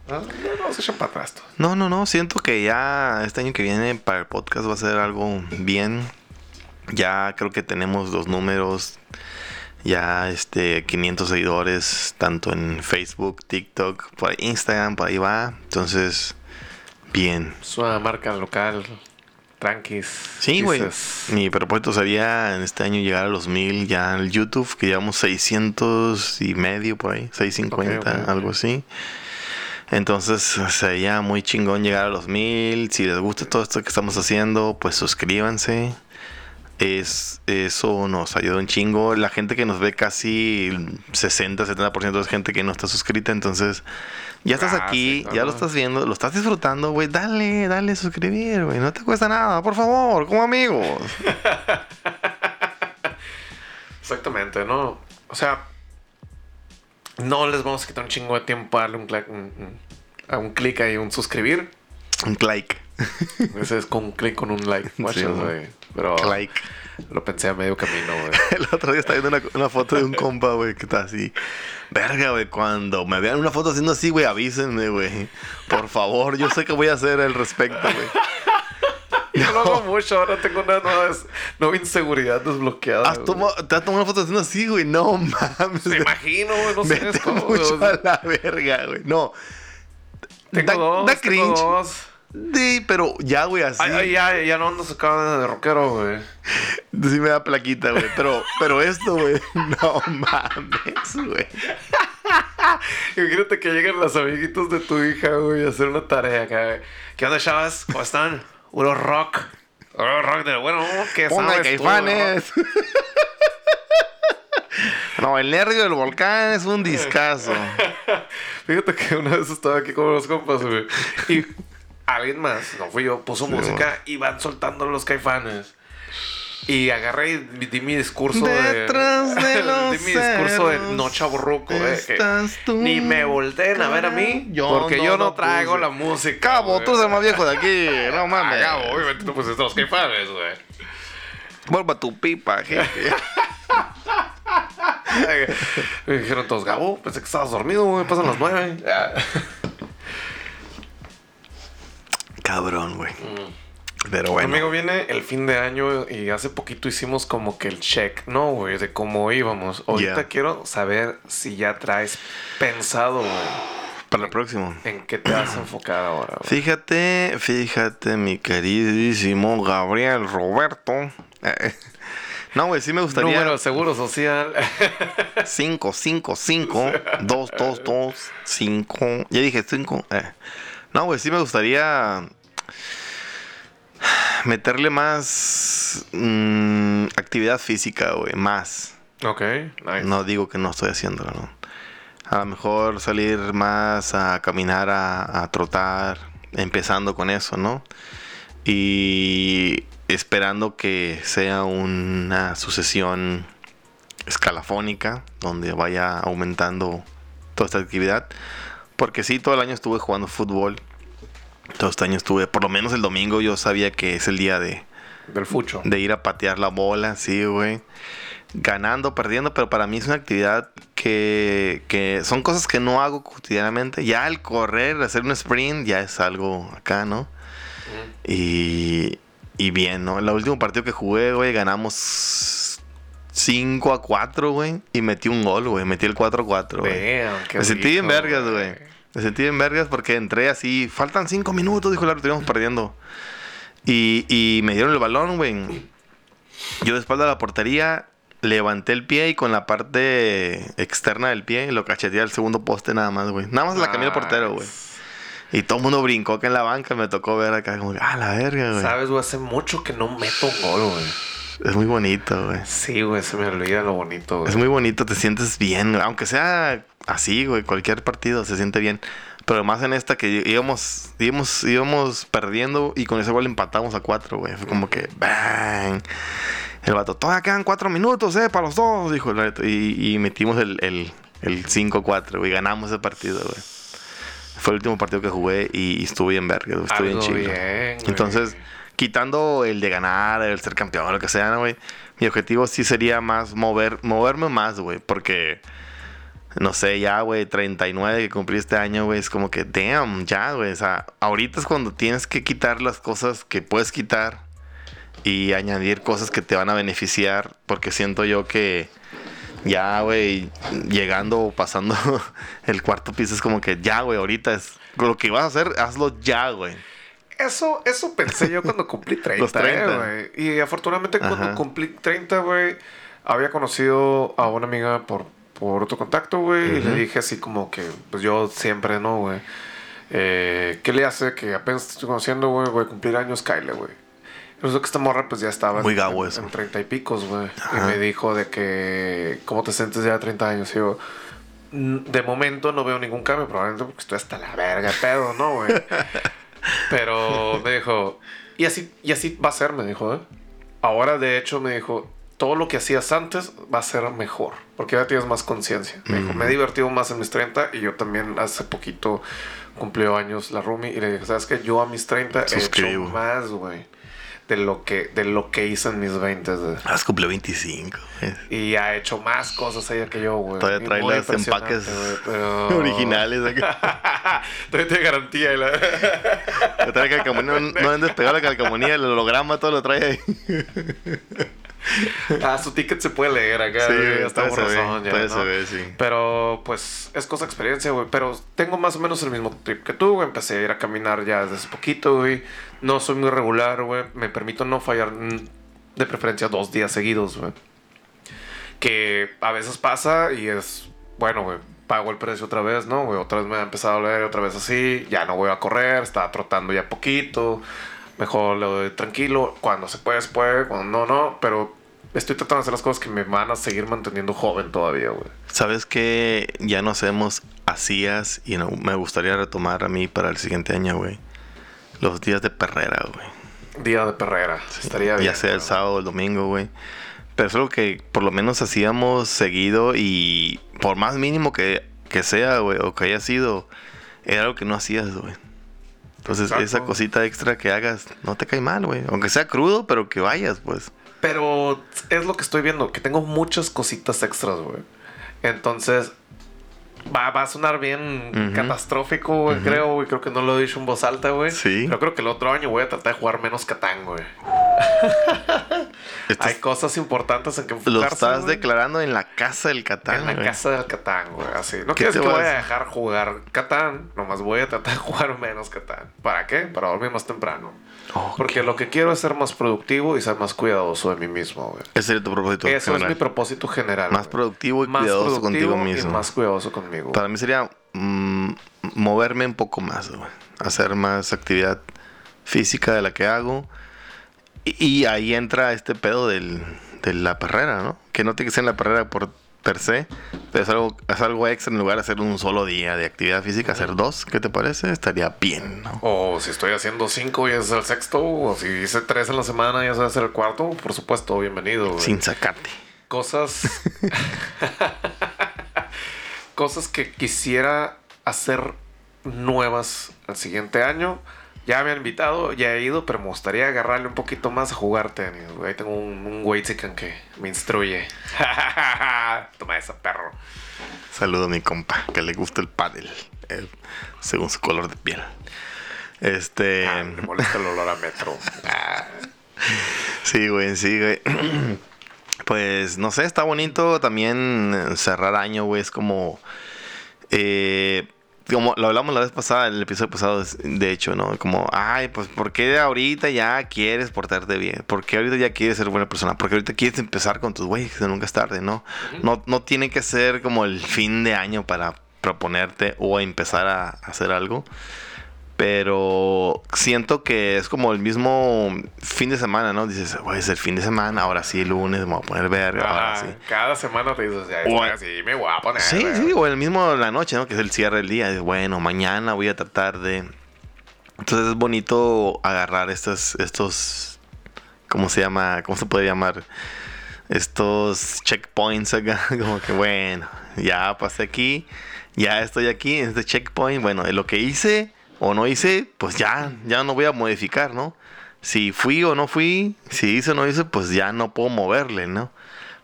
No, no, se echan para atrás. No, no, no. Siento que ya este año que viene para el podcast va a ser algo bien. Ya creo que tenemos los números. Ya este 500 seguidores tanto en Facebook, TikTok, por Instagram, por ahí va. Entonces, bien. Es una marca local, tranquis. Sí, güey. Mi propósito sería en este año llegar a los mil ya en YouTube, que llevamos 600 y medio por ahí, 650, Ok, ok, ok. algo así. Entonces sería muy chingón llegar a los mil. Si les gusta todo esto que estamos haciendo, pues suscríbanse. Es, eso nos ayuda un chingo. La gente que nos ve casi 60-70% es gente que no está suscrita. Entonces, ya estás Ah, aquí, sí, ya lo estás viendo, lo estás disfrutando, güey. Dale, dale suscribir, güey. No te cuesta nada, por favor, como amigos. Exactamente, ¿no? O sea, no les vamos a quitar un chingo de tiempo para darle un clic, un, un- a un clic ahí, un suscribir. Un like. Ese es con un clic con un like. guachas, güey. güey. Pero Like. lo pensé a medio camino, güey. El otro día estaba viendo una, una foto de un compa, güey, que está así. Verga, güey, cuando me vean una foto haciendo así, güey, avísenme, güey. Por favor, yo sé que voy a hacer al respecto, güey. Yo lo hago mucho, ahora tengo una nueva, nueva inseguridad desbloqueada. ¿Has tomado- ¿Te has tomado una foto haciendo así, güey? No mames. Me imagino, güey, no sé esto. mucho güey. a la verga, güey. No. Tengo da, dos, da tengo cringe. dos. Sí, pero ya, güey, así. Ay, ay, ya, ya no ando sacado de rockero, güey. Sí me da plaquita, güey. Pero, pero esto, güey. No mames, güey. Imagínate que lleguen los amiguitos de tu hija, güey, a hacer una tarea acá. ¿Qué onda, chavas? ¿Cómo están? Puro rock. Puro rock de bueno, ¿qué Ponga caifanes. No, el nervio del volcán es un discazo. Fíjate que una vez estaba aquí con los compas, güey. Y alguien más, no fui yo, puso música y van soltando los caifanes. Y agarré y di mi discurso Detrás de de... los di mi discurso de no chaburruco, eh. que Ni me volteen a ver a mí. Yo porque no yo no traigo puse. la música. Cabo, tú eres el más viejo de aquí. No mames. Ah, Gabo, obviamente tú pusiste los caifanes, güey. Vuelva tu pipa, jefe. Me dijeron todos, Gabo, pensé que estabas dormido, güey. Pasan las nueve. Cabrón, güey. Pero Bueno. Amigo, viene el fin de año y hace poquito hicimos como que el check, ¿no, güey? De cómo íbamos. Ahorita quiero saber si ya traes pensado, güey. Para el próximo. ¿En qué te vas a enfocar ahora, güey? Fíjate, fíjate, mi queridísimo Gabriel Roberto. Eh, No, güey, sí me gustaría. Número de seguro social. 5, 5, 5, 2, 2, 2, 5. Ya dije 5. No, güey, sí me gustaría meterle más mm, actividad física, güey, más. ok, nice. No digo que no estoy haciéndolo, ¿no? A lo mejor salir más a caminar, a, a trotar, empezando con eso, ¿no? Y esperando que sea una sucesión escalafónica, donde vaya aumentando toda esta actividad. Porque sí, todo el año estuve jugando fútbol. Todo este año estuve, por lo menos el domingo yo sabía que es el día de, Del fucho. de ir a patear la bola, sí, güey. Ganando, perdiendo, pero para mí es una actividad que, que son cosas que no hago cotidianamente. Ya el correr, hacer un sprint, ya es algo acá, ¿no? Y, y bien, ¿no? El último partido que jugué, güey, ganamos 5 a 4, güey. Y metí un gol, güey. Metí el 4 a 4, güey. Me sentí bien vergas, güey. Me sentí bien vergas porque entré así. Faltan cinco minutos, dijo el árbitro, íbamos perdiendo. Y, y me dieron el balón, güey. Yo de espalda a la portería levanté el pie y con la parte externa del pie lo cacheteé al segundo poste nada más, güey. Nada más la cambié al portero, güey. Y todo el mundo brincó acá en la banca. Me tocó ver acá como, ah, la verga, güey. Sabes, güey, hace mucho que no meto un gol, güey. Es muy bonito, güey. Sí, güey, se me olvida lo bonito, güey. Es muy bonito, te sientes bien, güey. aunque sea así, güey, cualquier partido se siente bien. Pero más en esta que íbamos, íbamos, íbamos perdiendo y con ese gol empatamos a cuatro, güey. Fue como que bang. El vato, todavía quedan cuatro minutos, eh, para los dos, dijo el vato. Y, y metimos el, el, el 5-4, güey. Ganamos ese partido, güey. Fue el último partido que jugué y, y estuve bien verga, estuve bien, güey. Entonces, quitando el de ganar, el ser campeón, lo que sea, ¿no, güey? Mi objetivo sí sería más mover, moverme más, güey. Porque, no sé, ya, güey, 39 que cumplí este año, güey, es como que, damn, ya, güey. O sea, ahorita es cuando tienes que quitar las cosas que puedes quitar y añadir cosas que te van a beneficiar. Porque siento yo que ya, güey, llegando o pasando el cuarto piso es como que ya, güey, ahorita es lo que vas a hacer, hazlo ya, güey. Eso, eso pensé yo cuando cumplí 30, Los 30. eh, güey. Y afortunadamente cuando cumplí 30, güey, había conocido a una amiga por, por otro contacto, güey. Y le dije así como que, pues yo siempre, ¿no, güey? Eh, ¿Qué le hace que apenas te estoy conociendo, güey? Voy a cumplir años, Kyle, güey. Resulta que esta morra pues ya estaba Muy en- gabo en, eso. en 30 y picos, güey. Y me dijo de que, ¿cómo te sientes ya a 30 años? Y yo, "Mm, de momento no veo ningún cambio, probablemente porque estoy hasta la verga, pedo, ¿no, güey? Pero me dijo, y así, y así va a ser, me dijo, ¿eh? Ahora, de hecho, me dijo, todo lo que hacías antes va a ser mejor, porque ya tienes más conciencia. Me dijo, me he divertido más en mis 30 y yo también hace poquito cumplió años la Rumi y le dije, ¿sabes qué? Yo a mis 30 he hecho más, güey, de lo que, de lo que hice en mis 20, güey. Has cumplido 25. güey. Y ha hecho más cosas ella que yo, güey. Todavía trae los empaques pero- originales. acá. Todavía tiene garantía. la- trae calcamonía, no, no han despegado la calcamonía, el holograma, todo lo trae ahí. Ah, su ticket se puede leer acá. Sí, está borrosón ya, ¿no? se ve, sí. Pero pues es cosa de experiencia, güey. Pero tengo más o menos el mismo trip que tú, güey. Empecé a ir a caminar ya desde hace poquito, güey. No soy muy regular, güey. Me permito no fallar de preferencia dos días seguidos, güey. Que a veces pasa y es, bueno, güey. Pago el precio otra vez, ¿no? Güey, otra vez me ha empezado a doler, otra vez así. Ya no voy a correr, estaba trotando ya poquito. Mejor le doy tranquilo. Cuando se puede, se puede. Cuando no, no. Pero estoy tratando de hacer las cosas que me van a seguir manteniendo joven todavía, güey. ¿Sabes que ya no hacemos hacías y no, me gustaría retomar a mí para el siguiente año, güey? Los días de perrera, güey. Día de perrera. Estaría bien. Ya sea el sábado o el domingo, güey. Pero es algo que por lo menos hacíamos seguido y por más mínimo que, que sea, güey, o que haya sido, era algo que no hacías, güey. Entonces, Exacto. esa cosita extra que hagas no te cae mal, güey. Aunque sea crudo, pero que vayas, pues. Pero es lo que estoy viendo, que tengo muchas cositas extras, güey. Entonces, va, va a sonar bien catastrófico, güey, creo, güey. Creo que no lo he dicho en voz alta, güey. Sí. Pero creo que el otro año voy a tratar de jugar menos Catán, güey. Estás- Hay cosas importantes en que lo enfocarse, estás güey. declarando en la casa del Catán, En la güey. casa del Catán, güey, así. No ¿Qué quieres que voy a dejar jugar Catán, nomás voy a tratar de jugar menos Catán. ¿Para qué? Para dormir más temprano. Porque lo que quiero es ser más productivo y ser más cuidadoso de mí mismo, güey. Ese sería tu propósito Eso es general. mi propósito general. Más güey. productivo y Más cuidadoso productivo contigo y mismo. más cuidadoso conmigo. Para mí sería mm, moverme un poco más, güey. Hacer más actividad física de la que hago. Y, y ahí entra este pedo del, de la perrera, ¿no? Que no tiene que en la perrera por per se, es algo, es algo extra en lugar de hacer un solo día de actividad física, hacer dos, ¿qué te parece? Estaría bien, ¿no? O si estoy haciendo cinco y ese es el sexto, o si hice tres en la semana y ese va a ser el cuarto, por supuesto, bienvenido. güey. Sin sacarte. Cosas. cosas que quisiera hacer nuevas el siguiente año. Ya me han invitado, ya he ido, pero me gustaría agarrarle un poquito más a jugar tenis. Ahí tengo un, un güey chican que me instruye. Toma esa perro. Saludo a mi compa, que le gusta el pádel, eh, según su color de piel. Este... Ah, me molesta el olor a metro. Sí, güey, sí, güey. Pues no sé, está bonito también cerrar año, güey. Es como. eh, como lo hablamos la vez pasada, el episodio pasado, de hecho, ¿no? Como, ay, pues, ¿por qué ahorita ya quieres portarte bien? ¿Por qué ahorita ya quieres ser buena persona? Porque ahorita quieres empezar con tus güeyes, que nunca es tarde, ¿no? no, no tiene que ser como el fin de año para proponerte o empezar a hacer algo. Pero siento que es como el mismo fin de semana, ¿no? Dices, güey, es el fin de semana, ahora sí, el lunes, me voy a poner verga, ahora Ah, sí. Cada semana te dices, ya, O- así, me voy a poner. Sí, sí, o el mismo la noche, ¿no? Que es el cierre del día. Dices, bueno, mañana voy a tratar de. Entonces es bonito agarrar estos, estos ¿cómo se llama? ¿Cómo se puede llamar? Estos checkpoints acá, como que bueno, ya pasé aquí, ya estoy aquí en este checkpoint, bueno, lo que hice o no hice, pues ya, ya no voy a modificar, ¿no? Si fui o no fui, si hice o no hice, pues ya no puedo moverle, ¿no?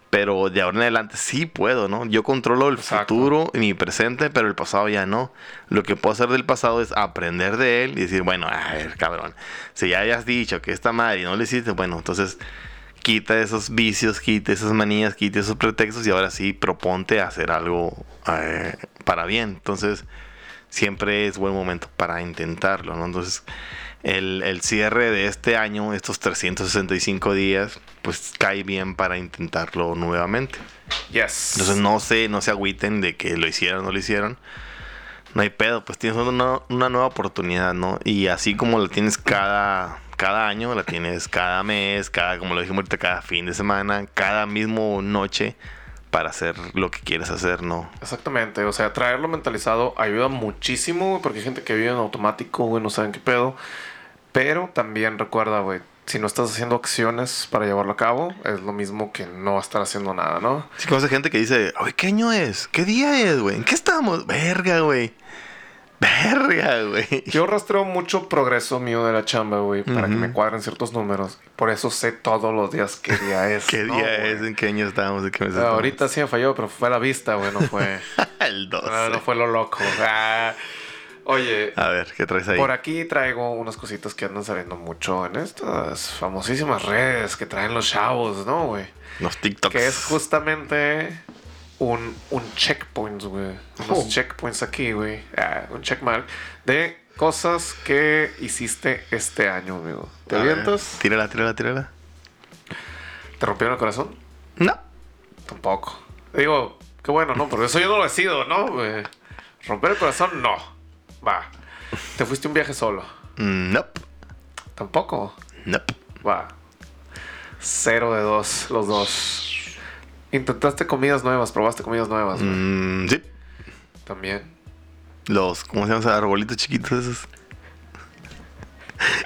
Pero de ahora en adelante sí puedo, ¿no? Yo controlo el Exacto. futuro y mi presente, pero el pasado ya no. Lo que puedo hacer del pasado es aprender de él y decir, bueno, a ver, cabrón, si ya hayas dicho que esta madre y no le hiciste, bueno, entonces quita esos vicios, quita esas manías, quita esos pretextos y ahora sí proponte hacer algo eh, para bien. Entonces, siempre es buen momento para intentarlo, ¿no? Entonces, el, el cierre de este año, estos 365 días, pues cae bien para intentarlo nuevamente. Yes. Entonces, no se, no se agüiten de que lo hicieron o no lo hicieron. No hay pedo, pues tienes una, una nueva oportunidad, ¿no? Y así como la tienes cada, cada año, la tienes cada mes, cada, como lo dijimos ahorita, cada fin de semana, cada mismo noche para hacer lo que quieres hacer, ¿no? Exactamente, o sea, traerlo mentalizado ayuda muchísimo, porque hay gente que vive en automático, güey, no saben qué pedo. Pero también recuerda, güey, si no estás haciendo acciones para llevarlo a cabo, es lo mismo que no estar haciendo nada, ¿no? Sí, conoce gente que dice, oye, ¿qué año es? ¿Qué día es, güey? ¿En qué estamos? Verga, güey. Verga, güey. Yo rastreo mucho progreso mío de la chamba, güey, para que me cuadren ciertos números. Por eso sé todos los días qué día es. ¿Qué ¿no, día es? ¿En qué año estamos? ¿En qué mes Ah, estamos? ahorita sí me falló, pero fue a la vista, güey, no fue, El 12. no, no fue lo loco. Ah, oye, A ver, ¿qué traes ahí? Por aquí traigo unas cositas que andan saliendo mucho en estas famosísimas redes que traen los chavos, ¿no, güey? Los TikToks. Que es justamente un, un checkpoint, güey. Unos Oh. checkpoints aquí, güey. Ah, un checkmark de cosas que hiciste este año, amigo. ¿Te avientas? Tírala, tírala, tírala. ¿Te rompieron el corazón? No. Tampoco. Digo, qué bueno, ¿no? Porque eso yo no lo decido, ¿no? güey? Romper el corazón, no. Va. ¿Te fuiste un viaje solo? Nope. Tampoco. Nope. Va. Cero de dos, los dos. Intentaste comidas nuevas, probaste comidas nuevas, güey. Mm, sí. También. Los, ¿cómo se llaman esos arbolitos chiquitos esos?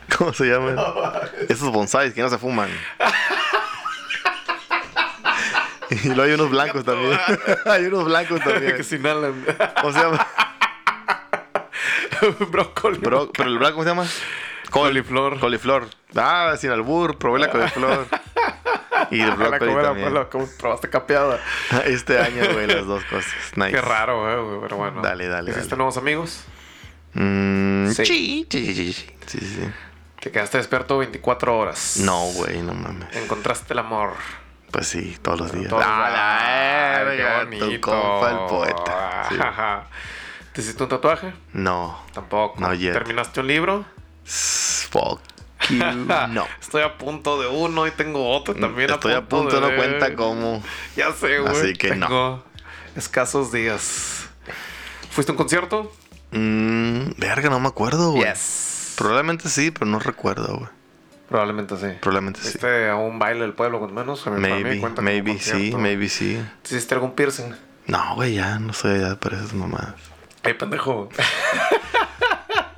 ¿Cómo se llaman? Esos bonsais que no se fuman. y luego hay unos blancos también. hay unos blancos que también. se inhalan. ¿Cómo se llama? Brócoli. Bro- pero el blanco, ¿cómo se llama? Col- Coliflor. Coliflor. Ah, sin albur, probé la coliflor. y comida, también. la com- probaste capeada. Este año, güey, las dos cosas. Nice. Qué raro, güey, güey, pero bueno. Dale, dale, ¿Hiciste dale. nuevos amigos? Mm, Sí. sí, sí, sí, sí, sí. Te quedaste despierto 24 horas. No, güey, no mames. Encontraste el amor. Pues sí, todos los días. Todos- Ah, Ay, tu bonito. compa el poeta. Sí. ¿Te hiciste un tatuaje? No. Tampoco. No. ¿Terminaste un libro? Fuck. No. Estoy a punto de uno y tengo otro también Estoy a punto, no cuenta cómo. Ya sé, güey. Así que no. Tengo escasos días. ¿Fuiste a un concierto? Mm, verga, no me acuerdo, güey. Yes. Probablemente sí, pero no recuerdo, güey. Probablemente sí. Probablemente sí. ¿Fuiste a un baile del pueblo con menos? A mí- Maybe, como maybe sí, maybe sí. ¿Te hiciste algún piercing? No, güey, ya no soy edad para esas mamadas. Ay, pendejo.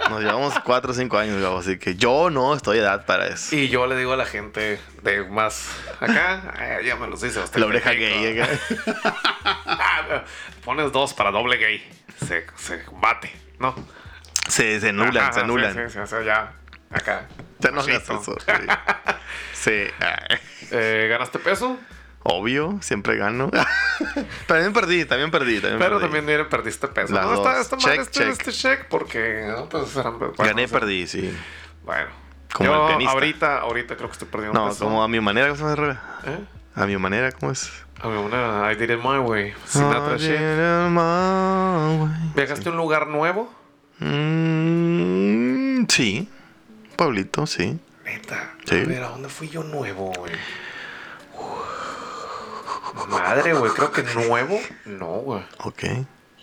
Nos llevamos cuatro o cinco años, Gabo, así que yo no estoy edad para eso. Y yo le digo a la gente de más acá, ay, ya me los dice. usted La oreja gay acá. Ah, Pones dos para doble gay. Se, se combate, ¿no? Se, se anulan, Ajá, se anulan. Sí, sí, sí, o sea, ya. Acá. Ya no hagas machito. eso. Sí. Sí, ay. Eh, ¿Ganaste peso? Obvio, siempre gano. también perdí, también perdí. También Pero perdí. también perdiste peso. Las no, está, está mal Check, este, check. este check porque. ¿no? Pues, bueno, Gané, o sea, perdí, sí. Bueno. Como Yo el pianista. ahorita, ahorita creo que estoy perdiendo No, peso. como a mi manera. ¿Eh? A mi manera, ¿cómo es? A mi manera, I did it my way. Sinatra I shit. did it my way. ¿Viajaste a un lugar nuevo? Mm, sí. Pueblito, sí. Neta. Sí. A ver, ¿a dónde fui yo nuevo, güey? Madre, güey, creo que nuevo. No, güey. Ok.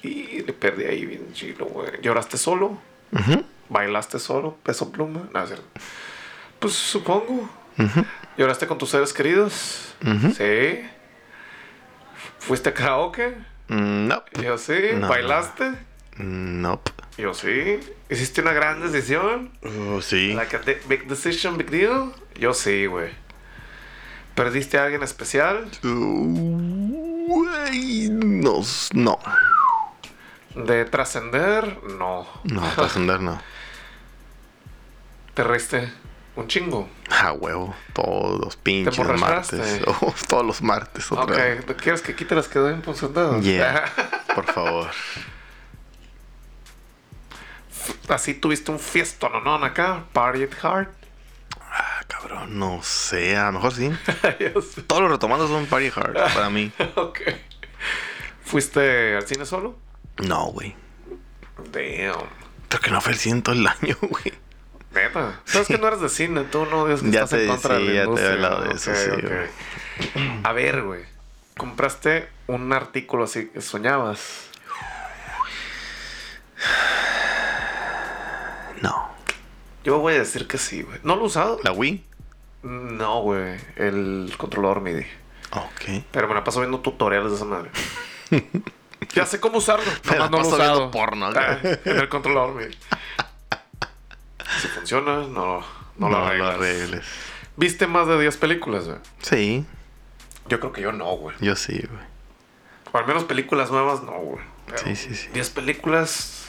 Y le perdí ahí bien chilo, güey. ¿Lloraste solo? ¿Bailaste solo? ¿Peso pluma? No. Pues supongo. ¿Lloraste con tus seres queridos? Sí. ¿Fuiste a karaoke? Mm, No. Yo sí. No. ¿Bailaste? Nope. Yo sí. ¿Hiciste una gran decisión? Oh, sí. Like a big decision, big deal? Yo sí, güey. ¿Perdiste a alguien especial? Güey, no, no, ¿De trascender? No. no, trascender no. ¿Te reíste un chingo? Ah, huevo, todos los pinches emborrachaste? martes. Oh, todos los martes otra Ok, vez. ¿tú ¿quieres que quite las que doy sentado? Yeah. Por favor. Así tuviste un fiesto, ¿no? acá, Party hard. Ah, cabrón, no sé, a lo mejor sí. Todos los retomando son party hard para mí. ok. ¿Fuiste al cine solo? No, güey. Damn. Creo que no fue el ciento el año, güey. Neta. Sabes que no eres de cine, tú no dices que Ya estás te- en contra sí, de la ya te he hablado de eso, sí, ok. güey. A ver, güey. Compraste un artículo así que soñabas. No. Yo voy a decir que sí, güey. ¿No lo he usado? ¿La Wii? No, güey. El controlador MIDI. Ok. Pero me la paso viendo tutoriales de esa madre. ya sé cómo usarlo. Me la no lo he paso viendo usado. porno, Ah, güey. en el controlador MIDI. Si funciona, no, no, lo arreglas. arregles. ¿Viste más de 10 películas, güey? Sí, Yo creo que yo no, güey. yo sí, güey. O al menos películas nuevas, no, güey. Sí, sí, sí. 10 películas.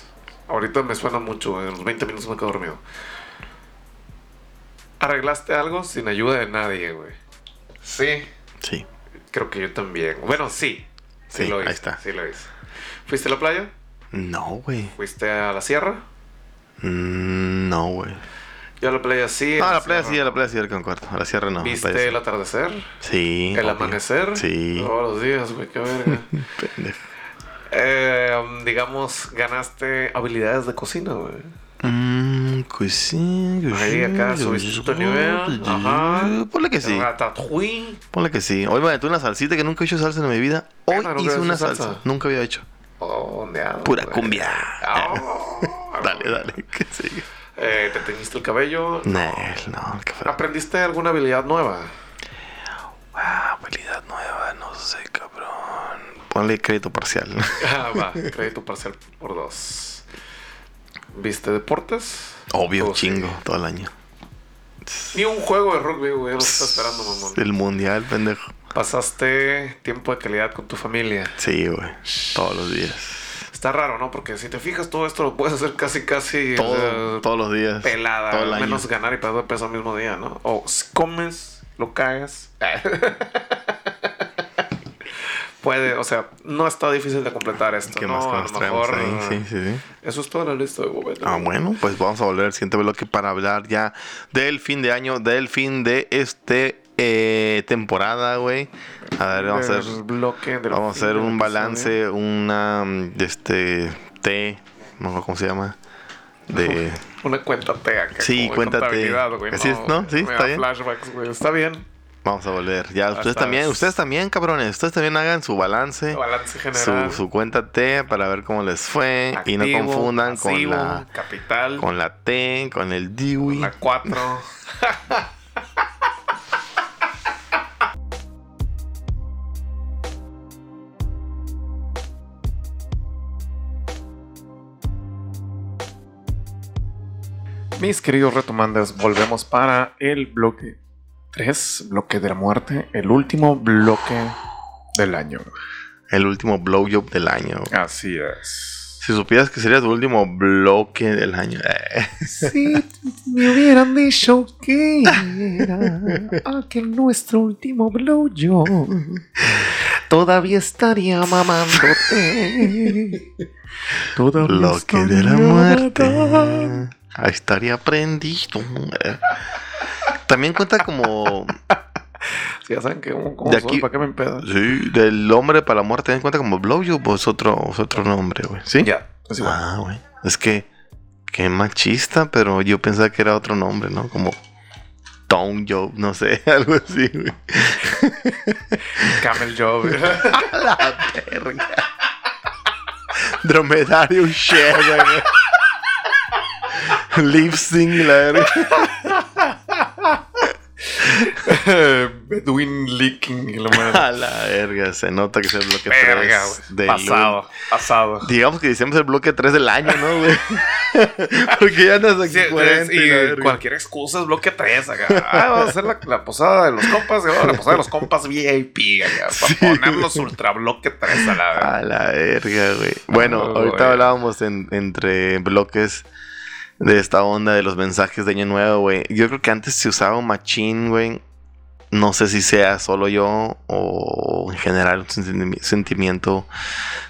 Ahorita me suena mucho. En los 20 minutos me quedo dormido. ¿Arreglaste algo sin ayuda de nadie, güey? Sí. Sí. Creo que yo también. Bueno, sí. Sí, Sí, lo ahí hice. está. Sí lo hice. ¿Fuiste a la playa? No, güey. ¿Fuiste a la sierra? Mm, No, güey. Yo a la playa sí. No, a la playa sí, a la playa sí, al concuerdo. A la sierra no. ¿Viste playa el atardecer? Sí. ¿El obvio. amanecer? Sí. Todos los días, güey, qué verga. Pendejo. Eh, digamos, ganaste habilidades de cocina, güey. Mmm, cuisine, Ahí acá subiste tu nivel. Ajá. Ponle que sí. Ratatouille. Ponle que sí. Hoy me metí una salsita que nunca he hecho salsa en mi vida. Hoy Ah, ¿nunca hice una salsa. salsa? Nunca había hecho. Oh, ondeado, Pura güey. cumbia. Oh, Dale, dale. Que sigue. Eh, ¿Te teñiste el cabello? No, no, que fuera. ¿Aprendiste alguna habilidad nueva? Ah, habilidad nueva, no sé, cabrón. Ponle crédito parcial. Ah, va, crédito parcial por dos. ¿Viste deportes? Obvio, Oh, sí. chingo, todo el año. Ni un juego de rugby, güey. No está esperando, mamón. El mundial, pendejo. Pasaste tiempo de calidad con tu familia. Sí, güey. Todos los días. Está raro, ¿no? Porque si te fijas, todo esto lo puedes hacer casi, casi. Todo, todos los días. pelada. Todo el al año. menos ganar y perder peso al mismo día, ¿no? O si comes, lo cagas. Puede, o sea, no está difícil de completar esto, ¿Qué ¿no? más que a nos lo traemos mejor. ahí? Sí, sí, sí. Eso es toda la lista de Bob. Ah, bueno, pues vamos a volver al siguiente bloque para hablar ya del fin de año, del fin de este eh, temporada, güey. A ver, vamos a hacer, bloque vamos a hacer un episodio. balance, una, mm, este, T, no sé cómo se llama, de... Una cuenta T acá. Sí, güey, Así es, ¿no? Sí, está bien. Flashbacks, güey. Está bien. Vamos a volver. Ya, ustedes Hasta- también, ustedes también, cabrones, ustedes también hagan su balance. Balance Su, general. su cuenta T para ver cómo les fue y no confundan pasivo, con la Capital. con la T, con el Dewey. la 4. Mis queridos retomandas, volvemos para el bloque 3, bloque de la muerte, el último bloque del año. El último blowjob del año. Así es. Si supieras que sería tu último bloque del año. Si me hubieran dicho que era aquel nuestro último blowjob, todavía estaría mamándote. Todavía Bloque de la estaría muerte. estaría prendido. También cuenta como. Sí, ya saben que cómo De aquí- ¿para qué me empedas? Sí, del hombre para la muerte. También cuenta como blowjob o es otro, es otro nombre, güey. ¿Sí? Ya, es igual. Ah, güey. Es que. Qué machista, pero yo pensaba que era otro nombre, ¿no? Como. Tongue job, no sé, algo así, güey. Camel Job. La verga. Dromedario share, güey. Lip sync, la verga. Bedouin Leaking. madre. A la verga, se nota que es el bloque Verga, 3 güey. del Pasado, pasado. Digamos que hicimos el bloque 3 del año, ¿no, güey? Porque ya nos Sí, aquí 40 y verga. cualquier excusa es bloque 3 acá. Ah, vamos a hacer la, la posada de los compas, y la posada de los compas VIP acá. Para ponernos ultra bloque 3 a la vez. A la verga, güey. Bueno, Oh, ahorita güey. hablábamos en- entre bloques de esta onda de los mensajes de Año Nuevo, güey. Yo creo que antes se usaba machín, güey. No sé si sea solo yo o en general un sentimi- sentimiento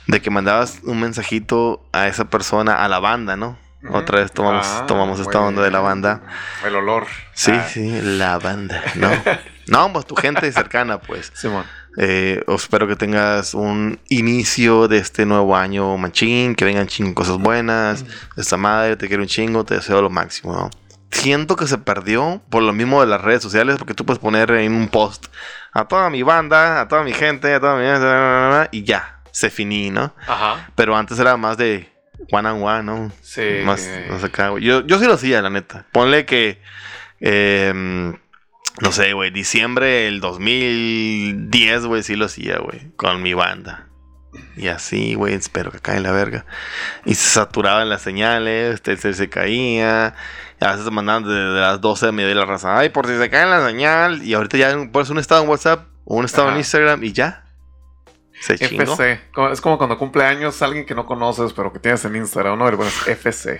de que mandabas un mensajito a esa persona, a la banda, ¿no? Otra vez tomamos, Ah, tomamos esta onda de la banda. El olor. Sí, Ah, sí, la banda, ¿no? no, pues tu gente cercana, pues. Simón. Eh, os espero que tengas un inicio de este nuevo año machín, que vengan chingo cosas buenas. Esta madre, te quiero un chingo, te deseo lo máximo, ¿no? Siento que se perdió por lo mismo de las redes sociales, porque tú puedes poner en un post a toda mi banda, a toda mi gente, a toda mi... y ya, se finí, ¿no? Ajá. Pero antes era más de one on one, ¿no? Sí. Más, no sé qué, güey. Yo, yo sí lo hacía, la neta. Ponle que. eh, no sé, güey. Diciembre del 2010, güey, sí lo hacía, güey. Con mi banda. Y así, güey, espero que caiga la verga. Y se saturaban las señales, te- se, se caía. A veces mandaban desde las 12 de media la raza. Ay, por si se cae la señal. Y ahorita ya pones un estado en WhatsApp un estado en. Instagram y ya. Se. FC. Es como cuando cumple años alguien que no conoces, pero que tienes en Instagram, ¿no? Y le pones FC.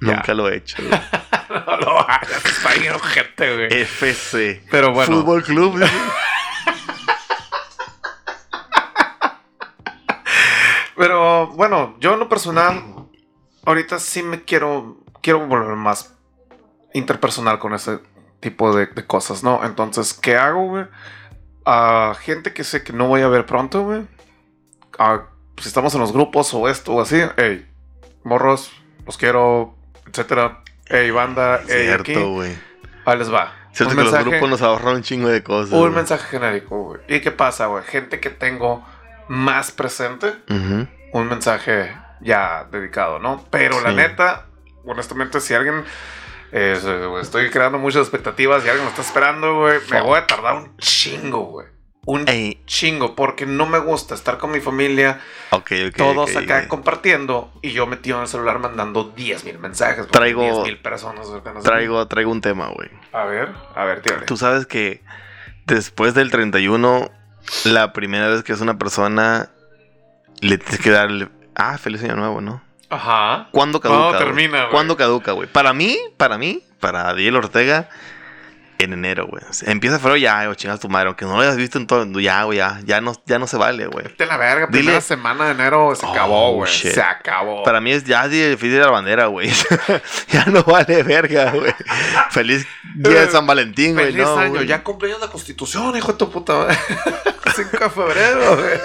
Nunca lo he hecho, no lo hagas, está bien ojete, güey. FC. Pero bueno. Fútbol Club. Pero bueno, yo en lo personal, ahorita sí me quiero, quiero volver más interpersonal con ese tipo de, de cosas, ¿no? Entonces, ¿qué hago, güey? A gente que sé que no voy a ver pronto, güey. a- si estamos en los grupos o esto o así, hey, morros, los quiero, etcétera. Hey, banda, aquí. Cierto, güey. Ahí les va. Cierto Un que los grupos nos ahorran un chingo de cosas. Un mensaje genérico, güey. ¿Y qué pasa, güey? Gente que tengo más presente, un mensaje ya dedicado, ¿no? Pero la neta, honestamente, si alguien. eh, estoy creando muchas expectativas y alguien me está esperando, güey. Me voy a tardar un chingo, güey. Un Ey, chingo, porque no me gusta estar con mi familia, ok, ok. todos acá compartiendo y yo metido en el celular mandando 10 mil mensajes. Traigo- 10 mil personas. sé. Traigo, traigo un tema, güey. A ver, a ver, tírale. Tú sabes que después del 31, la primera vez que es una persona, le tienes que darle. Ah, feliz año nuevo, ¿no? Ajá. ¿Cuándo caduca? ¿Cuándo termina, güey? ¿Cuándo caduca, güey? Para mí, para mí, para Diel Ortega, en enero, güey. Empieza febrero ya, güey, chingas tu madre. Aunque no lo hayas visto en todo, ya, güey, ya, ya no, ya no se vale, güey. A la verga, Dile- primera semana de enero se Oh, acabó, güey. Se acabó. Para mí es ya difícil de la bandera, güey. ya no vale verga, güey. Feliz día de San Valentín, güey. Feliz no, año, ya cumpleaños de la Constitución, hijo de tu puta madre. 5 de febrero, güey.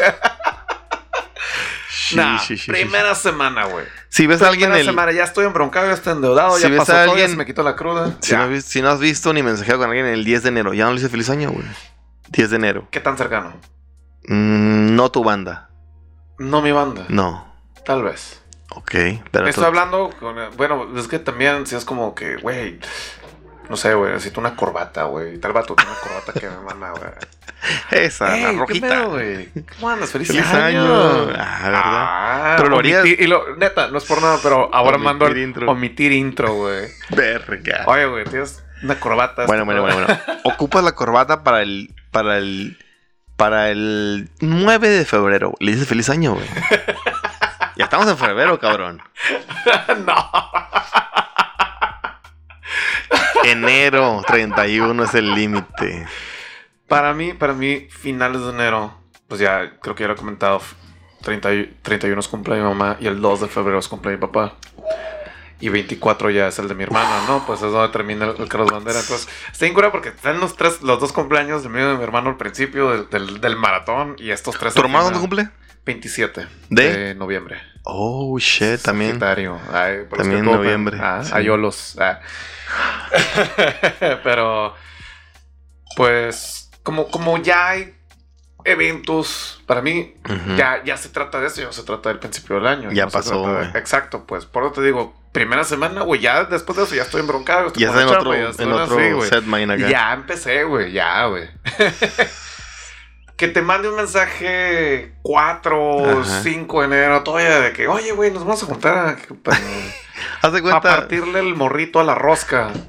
Sí, Nah, sí, sí, sí, primera semana, güey. Si ves a alguien Primera el... semana, ya estoy embroncado, ya estoy endeudado, Si ya pasó a todo, ya alguien- se me quitó la cruda. Si no, has visto, si no has visto ni mensajeado con alguien el 10 de enero, ya no le dice feliz año, güey. 10 de enero. ¿Qué tan cercano? Mm, no tu banda. No mi banda, No. tal vez. Ok. Pero Estoy hablando con... Bueno, es que también si es como que, güey... No sé, güey, necesito una corbata, güey. Tal vato tiene una corbata que me manda, güey. Esa, Ey, ¿qué rojita. güey? ¿Cómo andas? ¡Feliz, Feliz año! año. Ah, ¿verdad? Ah, Pero lo harías- y lo, neta, no es por nada, pero ahora Omitir mando intro. omitir intro, güey. Verga. Oye, güey, tienes una corbata. Bueno, este bueno, bueno, bueno. Ocupas la corbata para el. Para el. Para el 9 de febrero. Le dices feliz año, güey. Ya estamos en febrero, cabrón. no. Enero 31 es el límite. Para mí, para mí, finales de enero, pues ya creo que ya lo he comentado. 30, y- 31 es cumple de mi mamá y el 2 de febrero es cumple de mi papá. Y 24 ya es el de mi hermana, ¿no? Pues es donde termina el, el Carlos Bandera. Entonces, está bien cura porque están los tres, los dos cumpleaños del mío de mi hermano al principio del, del, del maratón y estos tres. ¿Tu hermano dónde cumple? 27 ¿De? noviembre. Oh, shit, también. Ay, También copen. noviembre, Ah, sí. Ayolos. Ah. Pero, pues, como, como ya hay eventos, para mí, ya, ya se trata de eso, ya no se trata del principio del año. Ya no pasó, de- exacto, pues, por eso te digo, primera semana, güey, ya después de eso ya estoy embroncado. estoy Ya con está en otro, ya estoy en otro así, güey. set mine acá. Ya empecé, güey, ya, güey. que te mande un mensaje 4 Ajá. 5 de enero, todavía de que, oye, güey, nos vamos a juntar a, Haz de a cuenta. partirle el morrito a la rosca.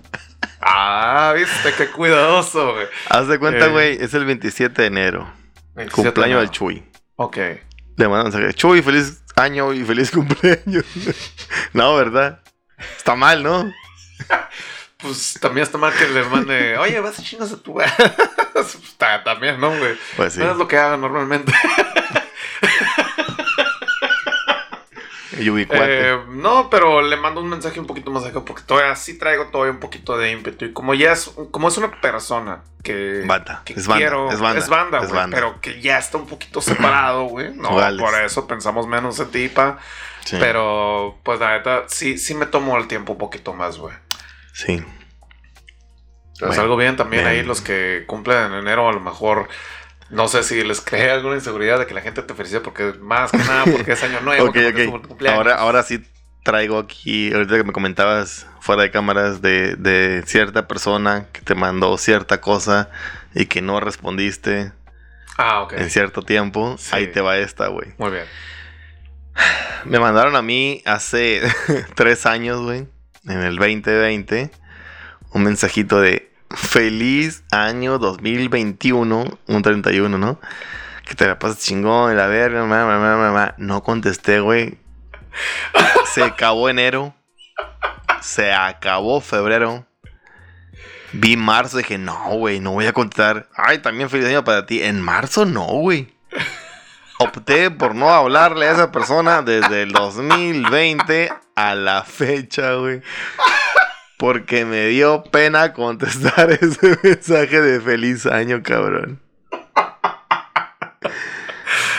Ah, viste, qué cuidadoso, güey. Haz de cuenta, Eh. güey. Es el 27 de enero. 27 Cumpleaños de del Chuy. Ok. Le mando un mensaje. Chuy, feliz año y feliz cumpleaños. no, ¿verdad? Está mal, ¿no? Pues también está mal que le mande, oye, vas a chingas a tu. También, ¿no, güey? Pues sí. No es lo que hagan normalmente. Y ubicuate. Eh, no, pero le mando un mensaje un poquito más acá porque todavía sí traigo todavía un poquito de ímpetu. Y como ya es, como es una persona que, Banda, que es banda, quiero, es banda, es banda, es banda. pero que ya está un poquito separado, güey. No, Vales. por eso pensamos menos en ti, pa. Sí. Pero, pues la neta, sí, sí me tomo el tiempo un poquito más, güey. Sí. Bueno, algo bien también bien. ahí los que cumplen en enero, a lo mejor. No sé si les crea alguna inseguridad de que la gente te felicite porque más que nada porque es año nuevo. Ok, que porque es cumpleaños. Ahora, ahora sí traigo aquí, ahorita que me comentabas fuera de cámaras de, de cierta persona que te mandó cierta cosa y que no respondiste Ah, en cierto tiempo. Sí. Ahí te va esta, güey. Muy bien. Me mandaron a mí hace tres años, güey, en el 2020, un mensajito de feliz año 2021, un 31, ¿no? Que te la pasas chingón la verga, ma, ma, ma, ma, ma. No contesté, güey. Se acabó enero. Se acabó febrero. Vi marzo y dije, no, güey, no voy a contestar. Ay, también feliz año para ti. En marzo no, güey. Opté por no hablarle a esa persona desde el 2020 a la fecha, güey. Porque me dio pena contestar ese mensaje de feliz año, cabrón.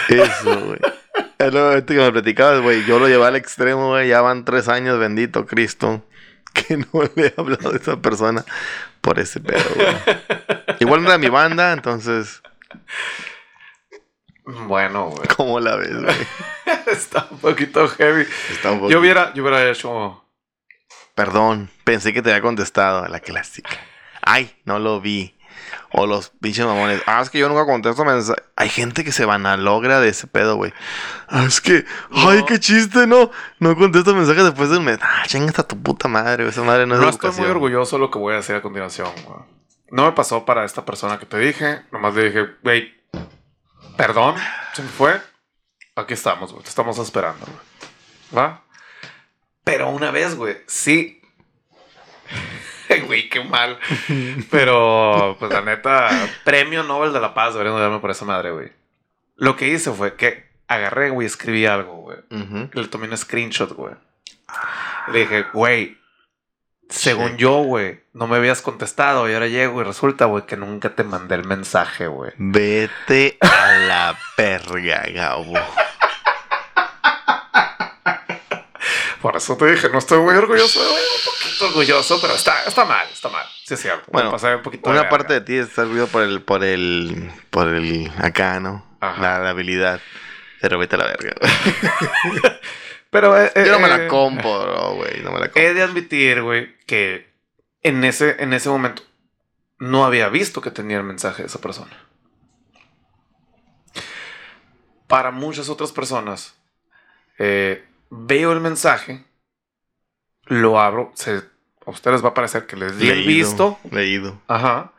Eso, güey. Es lo este que me platicabas, güey. Yo lo llevé al extremo, güey. Ya van tres años, bendito Cristo. Que no le he hablado a esa persona por ese pedo, güey. Igual no era mi banda, entonces, Bueno, güey. ¿cómo la ves, güey? Está un poquito heavy. Está un poco- Yo hubiera, yo hubiera hecho. Perdón, pensé que te había contestado la clásica. Ay, no lo vi. O los pinches mamones. Ah, es que yo nunca contesto mensajes. Hay gente que se van a logra de ese pedo, güey. Ah, es que, ay, qué chiste, no. No contesto mensajes después de un mes. Ah, chingas a tu puta madre, güey. Esa madre no es No estoy muy orgulloso de lo que voy a decir a continuación, güey. No me pasó para esta persona que te dije. Nomás le dije, güey, perdón, se me fue. Aquí estamos, güey. Te estamos esperando, güey. ¿Va? Pero una vez, güey, sí. Güey, qué mal. Pero, pues la neta, premio Nobel de la Paz deberían darme por esa madre, güey. Lo que hice fue que agarré, güey, escribí algo, güey. Le tomé un screenshot, güey. Le dije, güey, según Sí. yo, güey, no me habías contestado y ahora llego y resulta, güey, que nunca te mandé el mensaje, güey. Vete a la verga, Gabo. Por eso te dije, no estoy muy orgulloso, un poquito orgulloso, pero está, está mal, está mal. Sí, es cierto. Bueno, un poquito Una parte de ti está orgulloso por el, por el, por el, acá, ¿no? La, la habilidad. Pero vete a la verga. Pero, eh, Yo no me eh, la compro, güey. No me la compro. He de admitir, güey, que en ese, en ese momento no había visto que tenía el mensaje de esa persona. Para muchas otras personas, eh, veo el mensaje, lo abro, se, a ustedes va a parecer que les di el Leído, visto, Leído. ajá,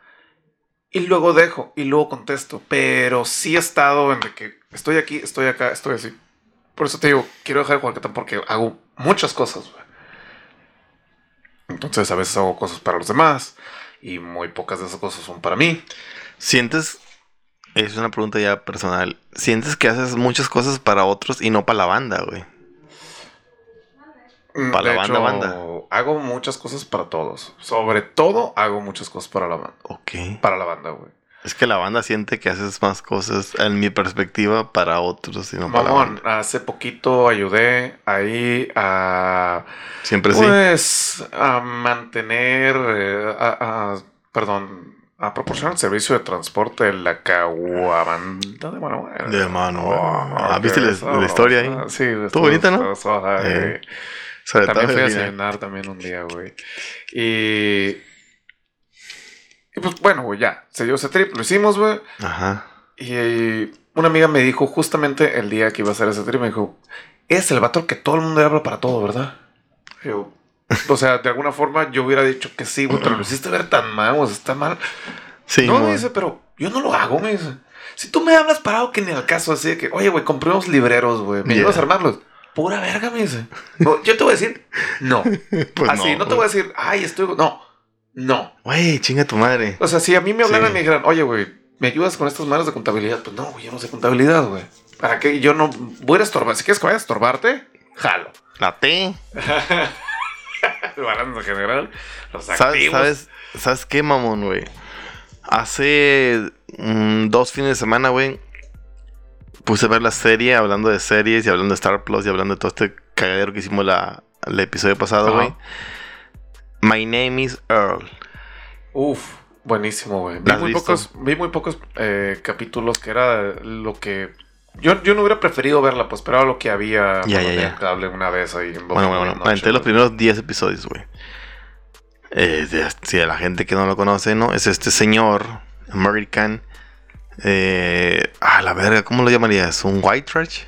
y luego dejo, y luego contesto, pero sí he estado en que estoy aquí, estoy acá, estoy así. Por eso te digo, quiero dejar Juanqueta porque hago muchas cosas, güey. Entonces a veces hago cosas para los demás y muy pocas de esas cosas son para mí. ¿Sientes, es una pregunta ya personal, ¿sientes que haces muchas cosas para otros y no para la banda, güey? Mm, Para la banda, hecho, banda. Hago muchas cosas para todos. Sobre todo hago muchas cosas para la banda. Ok. Para la banda, güey. Es que la banda siente que haces más cosas, en mi perspectiva, para otros y no para la banda. hace poquito ayudé ahí a Siempre sí. Pues a mantener, eh, a, a- perdón, a proporcionar servicio de transporte de la caguamanta de Manuel. De Manuel. Oh, Ah, ¿viste la- historia ahí? Sí, Estuvo bonita, ¿no? Eh. Sobre También fui a desayunar también un día, güey. Y... y pues bueno, güey, ya. Se dio ese trip, lo hicimos, güey. Ajá. Y una amiga me dijo justamente el día que iba a hacer ese trip, me dijo, es el vato que todo el mundo le habla para todo, ¿verdad? Y yo, o sea, de alguna forma yo hubiera dicho que sí, güey, pero lo hiciste ver tan mal, o sea, está mal. Sí, no, me dice, pero yo no lo hago, me dice. Si tú me hablas parado que ni al caso, así de que, oye, güey, compré unos libreros, güey, me Yeah. ayudas a armarlos. Pura verga, me dice. No, yo te voy a decir, no. Pues así, no, te voy a decir, ay, estoy. No, no. Güey, chinga tu madre. O sea, si a mí me hablaran Sí. y me dijeran, oye, güey, ¿me ayudas con estas manos de contabilidad? Pues no, güey, yo no sé contabilidad, güey. ¿Para qué? Yo no voy a estorbar. Si quieres que vaya a estorbarte, jalo. La T. Balance general, los ¿Sabes, activos. ¿sabes, ¿Sabes qué, mamón, güey? Hace mm, dos fines de semana, güey, puse a ver la serie, hablando de series y hablando de Star Plus y hablando de todo este cagadero que hicimos la, el episodio pasado, güey. My name is Earl. Uf, buenísimo, güey. Vi ¿La has muy pocos, vi muy pocos eh, capítulos que era lo que. Yo, yo no hubiera preferido verla, pues, pero era lo que había Ya, ya, ya. cable una vez ahí en Bueno, bueno, bueno. Entre los primeros 10 episodios, güey. Eh, si a la gente que no lo conoce, ¿no? Es este señor American. Eh, ah, la verga, ¿cómo lo llamarías? ¿Un white trash?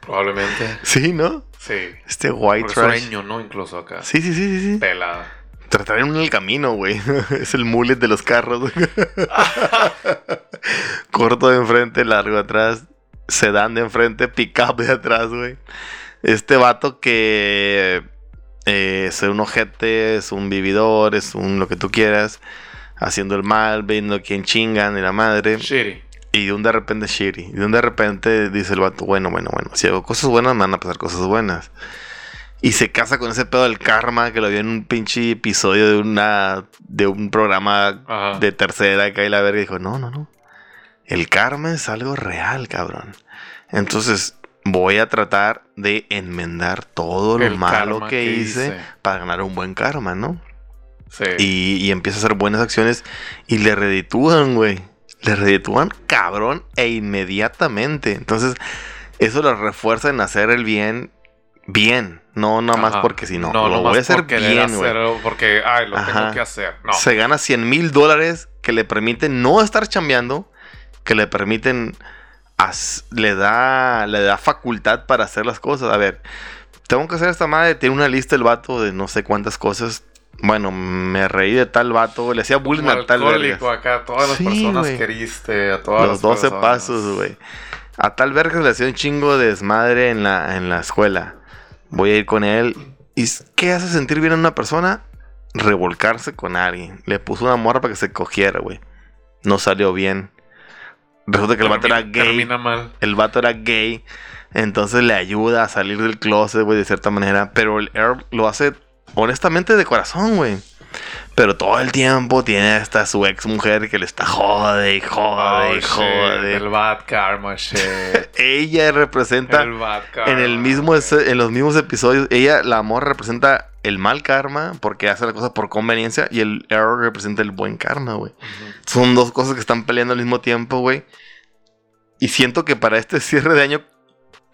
Probablemente. Sí, ¿no? Sí. Este white Porque trash. sureño, ¿no? Incluso acá. Sí, sí, sí, sí, sí. Pelada. Tratar en el camino, güey. es el mullet de los carros. Corto de enfrente, largo de atrás. Sedán de enfrente, pickup de atrás, güey. Este vato que eh, es un ojete, es un vividor, es un lo que tú quieras. Haciendo el mal, viendo quién chingan y la madre. Shitty. Y de un de repente shitty. Y de un de repente dice el vato, bueno, bueno, bueno. Si hago cosas buenas, me van a pasar cosas buenas. Y se casa con ese pedo del karma que lo vio en un pinche episodio de una de un programa Ajá. de tercera acá y la verga dijo, no, no, no. El karma es algo real, cabrón. Entonces voy a tratar de enmendar todo lo El malo que, que hice, hice. para ganar un buen karma, ¿no? Sí. Y, y empieza a hacer buenas acciones y le reditúan, güey. Le reditúan cabrón e inmediatamente. Entonces, eso lo refuerza en hacer el bien bien. No nada más porque si no. No, lo voy a hacer bien, hacerlo Porque, ay, lo Ajá. tengo que hacer. No. Se gana 100 mil dólares que le permiten no estar chambeando, que le permiten, le da, le da facultad para hacer las cosas. A ver, tengo que hacer esta madre, tiene una lista el vato de no sé cuántas cosas. Bueno, me reí de tal vato, le hacía bullying a tal verga. acá, a todas las Sí, personas güey. que heriste, a todas Los las 12 personas. pasos, güey. A tal verga le hacía un chingo de desmadre en la, en la escuela. Voy a ir con él. ¿Y qué hace sentir bien a una persona? Revolcarse con alguien. Le puso una morra para que se cogiera, güey. No salió bien. Resulta que el vato era gay. Termina mal. El vato era gay. Entonces le ayuda a salir del closet, güey, de cierta manera. Pero el Earl lo hace honestamente de corazón, güey. Pero todo el tiempo tiene hasta su ex mujer que le está jode y jode Oh, y shit, jode. El bad karma, shit. Ella representa el bad karma. en el mismo en los mismos episodios, ella, la amor representa el mal karma porque hace las cosas por conveniencia y el error representa el buen karma, güey. Son dos cosas que están peleando al mismo tiempo, güey. Y siento que para este cierre de año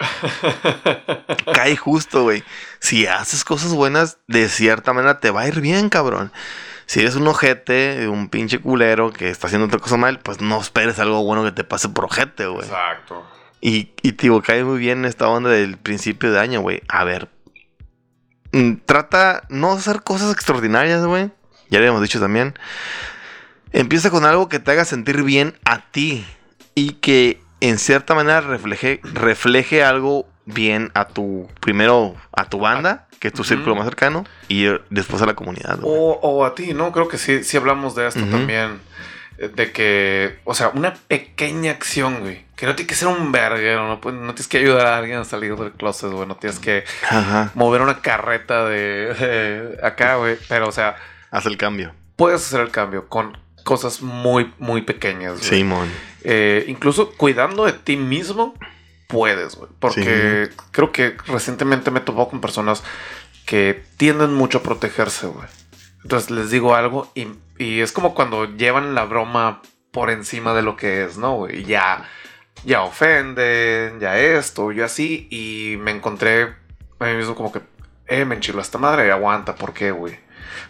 cae justo, güey. Si haces cosas buenas, de cierta manera te va a ir bien, cabrón. Si eres un ojete, un pinche culero que está haciendo otra cosa mal, pues no esperes algo bueno que te pase por ojete, güey. Exacto. Y, y tío, cae muy bien esta onda del principio de año, güey. A ver. mm, Trata no hacer cosas extraordinarias, güey. Ya le hemos dicho también. Empieza con algo que te haga sentir bien a ti. Y que en cierta manera refleje, refleje algo bien a tu. Primero a tu banda, que es tu círculo más cercano. Y después a la comunidad. O, o a ti, ¿no? Creo que sí, sí hablamos de esto también. eh, De que, o sea, una pequeña acción, güey. Que no tiene que ser un verguero, no, Pues, no tienes que ayudar a alguien a salir del closet, güey. No tienes que Ajá. mover una carreta de, de acá, güey. Pero, o sea, Haz el cambio. puedes hacer el cambio con cosas muy, muy pequeñas. Simón. Eh, incluso cuidando de ti mismo, puedes, güey. Porque creo que recientemente me topado con personas que tienden mucho a protegerse, güey. Entonces les digo algo y, y es como cuando llevan la broma por encima de lo que es, ¿no, güey? Y Ya, ya ofenden, ya esto, yo así. Y me encontré a mí mismo como que, eh, me enchiló esta madre, aguanta, ¿por qué, güey?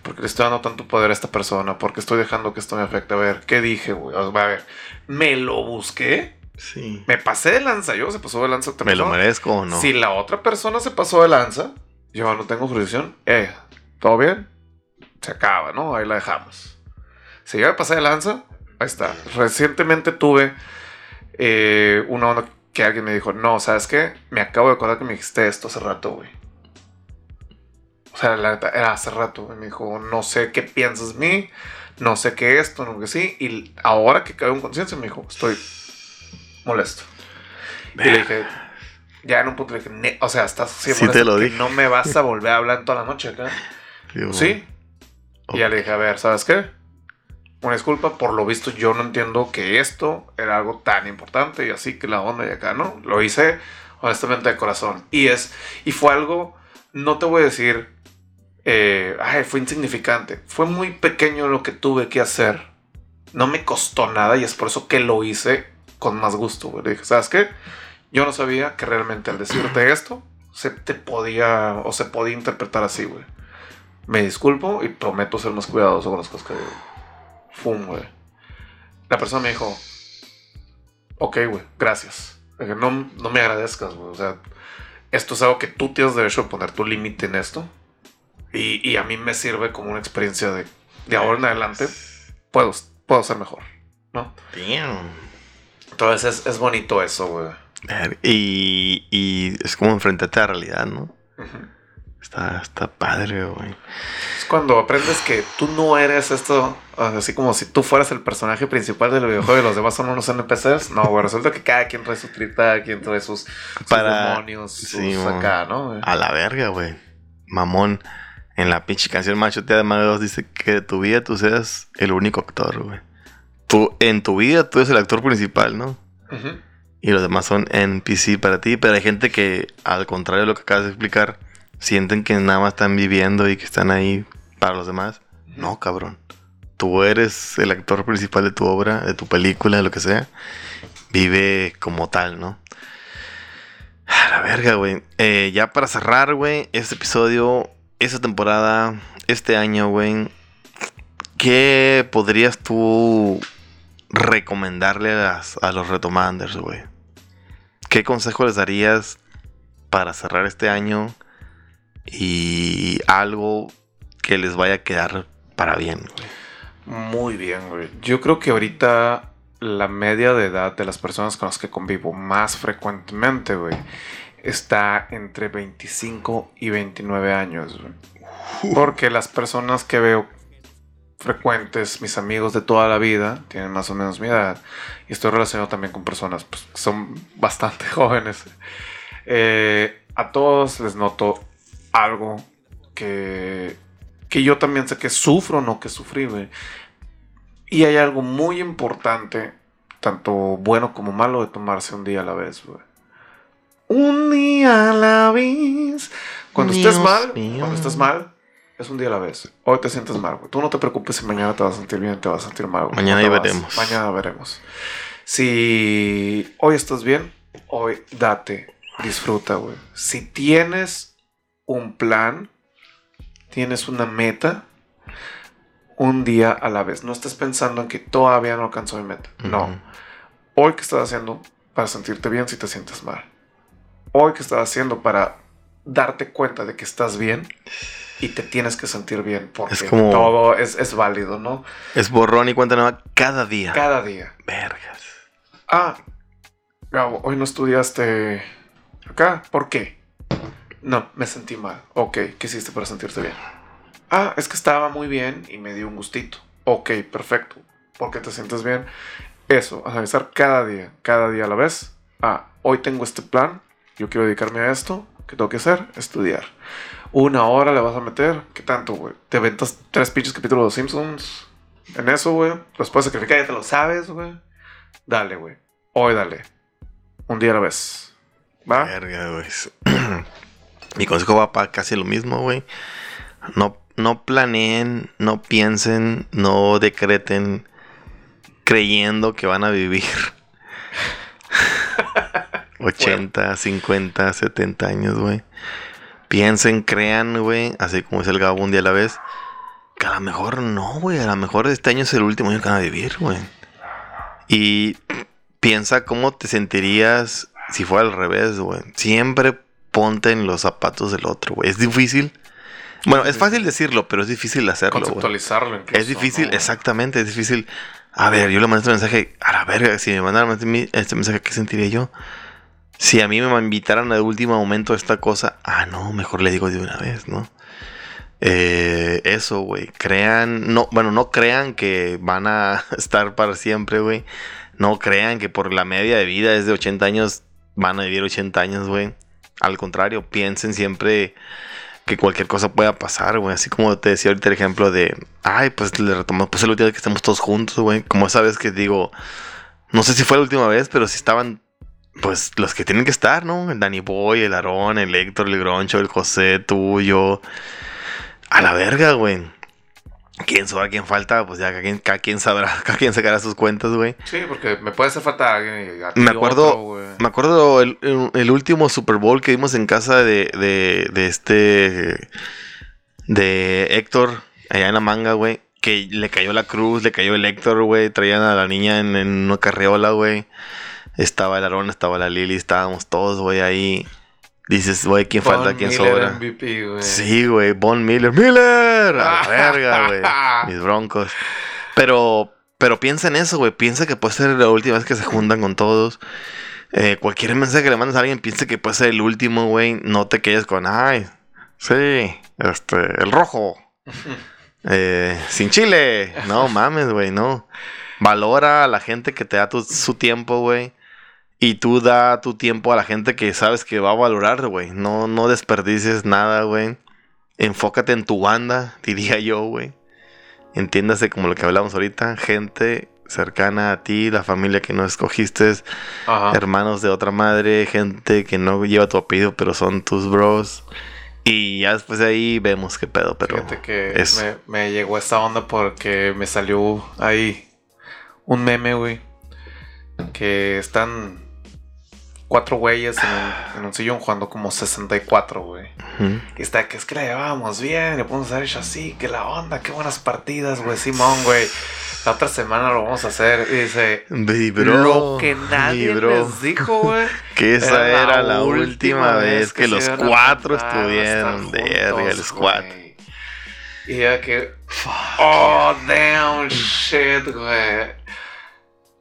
Porque le estoy dando tanto poder a esta persona, porque estoy dejando que esto me afecte. A ver, ¿qué dije, güey? A ver, me lo busqué, Sí. me pasé de lanza, yo se pasó de lanza. otra ¿Me lo merezco o no? Si la otra persona se pasó de lanza, yo no tengo jurisdicción, eh, ¿todo bien? Se acaba, ¿no? Ahí la dejamos. Si yo me pasé de lanza, ahí está. Recientemente tuve eh, una onda que alguien me dijo, no, ¿sabes qué? Me acabo de acordar que me dijiste esto hace rato, güey. Sea, la neta, era hace rato. güey. Me dijo, no sé qué piensas de mí, no sé qué esto, no que sí. Y ahora que caigo en conciencia, me dijo, estoy molesto. Y le dije, ya en un punto le dije, "Ne- o sea, estás así Sí te lo dije. no me vas a volver a hablar toda la noche acá. Sí. Y ya le dije, a ver, ¿sabes qué? Una disculpa, por lo visto yo no entiendo que esto era algo tan importante y así que la onda y acá, ¿no? Lo hice honestamente de corazón. Y es, y fue algo, no te voy a decir, eh, ay, fue insignificante. Fue muy pequeño lo que tuve que hacer. No me costó nada y es por eso que lo hice con más gusto, güey. Le dije, ¿sabes qué? Yo no sabía que realmente al decirte esto se te podía o se podía interpretar así, güey. Me disculpo y prometo ser más cuidadoso con las cosas que digo. Fum, güey. La persona me dijo, ok, güey, gracias. No, no me agradezcas, güey. O sea, esto es algo que tú tienes derecho a poner tu límite en esto. Y, y a mí me sirve como una experiencia de, de ahora en adelante. Puedo, puedo ser mejor, ¿no? Damn. Entonces es, es bonito eso, güey. Y, y es como enfrentarte a la realidad, ¿no? Está, está padre, güey. Es cuando aprendes que tú no eres esto, así como si tú fueras el personaje principal del videojuego y los demás son unos NPCs. No, güey, resulta que cada quien trae su trita, cada quien trae sus, sus Para- demonios, sus sí, acá, ¿no? güey? A la verga, güey. Mamón. En la pinche canción Machotea de Mago 2 dice que de tu vida tú seas el único actor, güey. Tú, en tu vida tú eres el actor principal, ¿no? Y los demás son NPC para ti. Pero hay gente que, al contrario de lo que acabas de explicar, sienten que nada más están viviendo y que están ahí para los demás. No, cabrón. Tú eres el actor principal de tu obra, de tu película, de lo que sea. Vive como tal, ¿no? A la verga, güey. Eh, ya para cerrar, güey, este episodio, esta temporada, este año, güey. ¿Qué podrías tú recomendarle a, los retomanders, güey? ¿Qué consejo les darías para cerrar este año y algo que les vaya a quedar para bien? Muy bien, güey. Yo creo que ahorita la media de edad de las personas con las que convivo más frecuentemente, güey, está entre 25 y 29 años. Porque las personas que veo frecuentes, mis amigos de toda la vida, tienen más o menos mi edad. Y estoy relacionado también con personas pues, que son bastante jóvenes. Eh, a todos les noto algo que, que yo también sé que sufro, no que sufrí. Y hay algo muy importante, tanto bueno como malo, de tomarse un día a la vez. Un día a la vez. Cuando estés mal, mío. cuando estés mal, es un día a la vez. Hoy te sientes mal, güey. Tú no te preocupes si mañana te vas a sentir bien, te vas a sentir mal. güey. Mañana ya veremos. Mañana veremos. Si hoy estás bien, hoy date, disfruta, güey. Si tienes un plan, tienes una meta, un día a la vez. No estés pensando en que todavía no alcanzó mi meta. No. Hoy, ¿qué estás haciendo para sentirte bien si te sientes mal? Hoy, ¿qué estás haciendo para darte cuenta de que estás bien y te tienes que sentir bien? Porque Es como- todo es, es válido, ¿no? Es borrón y cuenta nueva cada día. Cada día. Vergas. Ah, Gabo, hoy no estudiaste acá. ¿Por qué? No, me sentí mal. Ok, ¿qué hiciste para sentirte bien? Ah, es que estaba muy bien y me dio un gustito. Ok, perfecto. ¿Por qué te sientes bien? Eso, analizar cada día, cada día a la vez. Ah, hoy tengo este plan, yo quiero dedicarme a esto. ¿Qué tengo que hacer? Estudiar. Una hora le vas a meter. ¿Qué tanto, güey? Te ventas tres pinches capítulos de los Simpsons. En eso, güey. Los puedes sacrificar, ya te lo sabes, güey. Dale, güey. Hoy dale. Un día a la vez. ¿Va? Verga, güey. Mi consejo va para casi lo mismo, güey. No, no planeen, no piensen, no decreten creyendo que van a vivir 80, 50, 70 años, güey. Piensen, crean, güey, así como es el Gabo un día a la vez, que a lo mejor no, güey, a lo mejor este año es el último año que van a vivir, güey. Y piensa cómo te sentirías si fuera al revés, güey. Siempre ponte en los zapatos del otro, güey. Es difícil. Bueno, es fácil decirlo, pero es difícil hacerlo. Conceptualizarlo incluso. Es difícil, ¿no? exactamente, es difícil. A ver, yo le mando este mensaje, a la verga, si me mandaran este mensaje, ¿qué sentiría yo? Si a mí me invitaran a último momento a esta cosa, ah, no, mejor le digo de una vez, ¿no? Eh, eso, güey, crean, no, bueno, no crean que van a estar para siempre, güey. No crean que por la media de vida es de 80 años, van a vivir 80 años, güey. Al contrario, piensen siempre que cualquier cosa pueda pasar, güey. Así como te decía ahorita el ejemplo de, ay, pues le retomamos, pues el último día que estemos todos juntos, güey. Como esa vez que digo, no sé si fue la última vez, pero si estaban, pues los que tienen que estar, ¿no? El Danny Boy, el Aarón, el Héctor, el Groncho, el José, tú, yo. A la verga, güey. ¿Quién sabrá quién falta? Pues ya cada quien, cada quien sabrá, cada quien sacará sus cuentas, güey. Sí, porque me puede hacer falta alguien. y a ti Me acuerdo, otro, me acuerdo el, el- el último Super Bowl que vimos en casa de, de, de este, de Héctor, allá en la manga, güey. Que le cayó la cruz, le cayó el Héctor, güey. Traían a la niña en, en una carriola, güey. Estaba el Aarón, estaba la Lili, estábamos todos, güey, ahí. Dices, güey, ¿quién falta? ¿Quién Miller sobra? MVP, güey. Sí, güey, Von Miller. ¡Miller! A la verga, güey. Mis broncos. Pero, pero piensa en eso, güey. Piensa que puede ser la última vez que se juntan con todos. Eh, cualquier mensaje que le mandes a alguien, piensa que puede ser el último, güey. No te quedes con, ay, sí, este, el rojo. Eh, sin chile. No mames, güey, no. Valora a la gente que te da tu- su tiempo, güey. Y tú da tu tiempo a la gente que sabes que va a valorar, güey. No, no desperdicies nada, güey. Enfócate en tu banda, diría yo, güey. Entiéndase como lo que hablamos ahorita. Gente cercana a ti, la familia que no escogiste, Ajá. hermanos de otra madre, gente que no lleva tu apellido, pero son tus bros. Y ya después de ahí vemos qué pedo, pero Fíjate que es- me, me llegó esta onda porque me salió ahí un meme, güey. Que están cuatro güeyes en un, en un sillón jugando como 64, güey. Ujú. Y está que es que la llevábamos bien, le podemos hacer así, que la onda, qué buenas partidas, güey. Simón, güey. La otra semana lo vamos a hacer. Y dice, Vibró, lo que nadie les dijo, güey. Que esa era, la última vez que, los cuatro estuvieron. los cuatro. güey. Y ya que. Oh, damn shit, güey.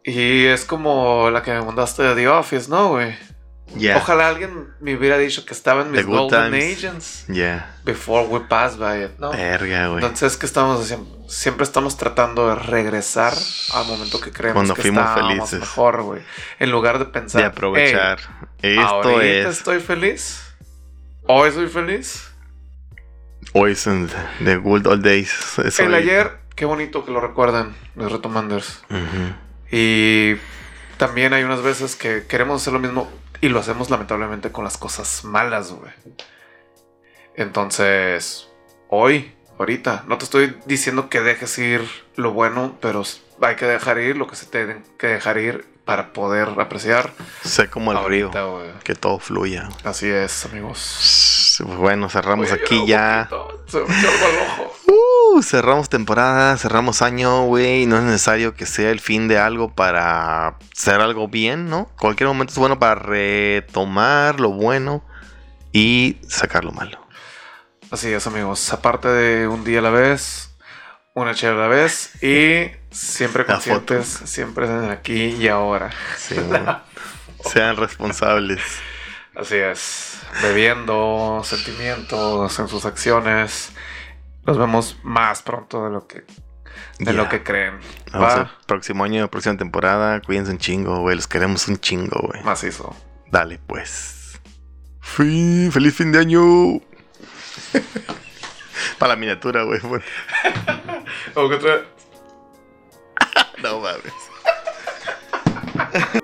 Y es como la que me mandaste de The Office, ¿no, güey? Ya. Ojalá alguien me hubiera dicho que estaba en mis Golden times. Agents Ya. before we pass by it, ¿no? Verga, güey. Entonces, ¿qué estamos haciendo? Siempre estamos tratando de regresar al momento que creemos Cuando que fuimos felices. mejor, güey. En lugar de pensar, De aprovechar. "Hey, Esto ahorita es estoy feliz. Hoy soy feliz. Hoy son the good old days. El ayer, qué bonito que lo recuerdan los retomanders. Ujú. Y también hay unas veces que queremos hacer lo mismo y lo hacemos lamentablemente con las cosas malas, güey. Entonces, hoy, ahorita, no te estoy diciendo que dejes ir lo bueno, pero hay que dejar ir lo que se tiene que dejar ir para poder apreciar Sé como el ahorita, río. Que todo fluya. Así es, amigos. Pues Bueno, cerramos aquí ya. Se me ojo. Uh, cerramos temporada, cerramos año, güey. No es necesario que sea el fin de algo para hacer algo bien, ¿no? Cualquier momento es bueno para retomar lo bueno y sacar lo malo. Así es, amigos. Aparte de un día a la vez, una chela a la vez y siempre conscientes, siempre en aquí y ahora. Sí. Sean responsables. Así es. Bebiendo, sentimientos en sus acciones. Nos vemos más pronto de lo que, de lo que creen. Próximo año, próxima temporada. Cuídense un chingo, güey. Los queremos un chingo, güey. macizo. Dale, pues. Fin, feliz fin de año. Para la miniatura, güey. No mames.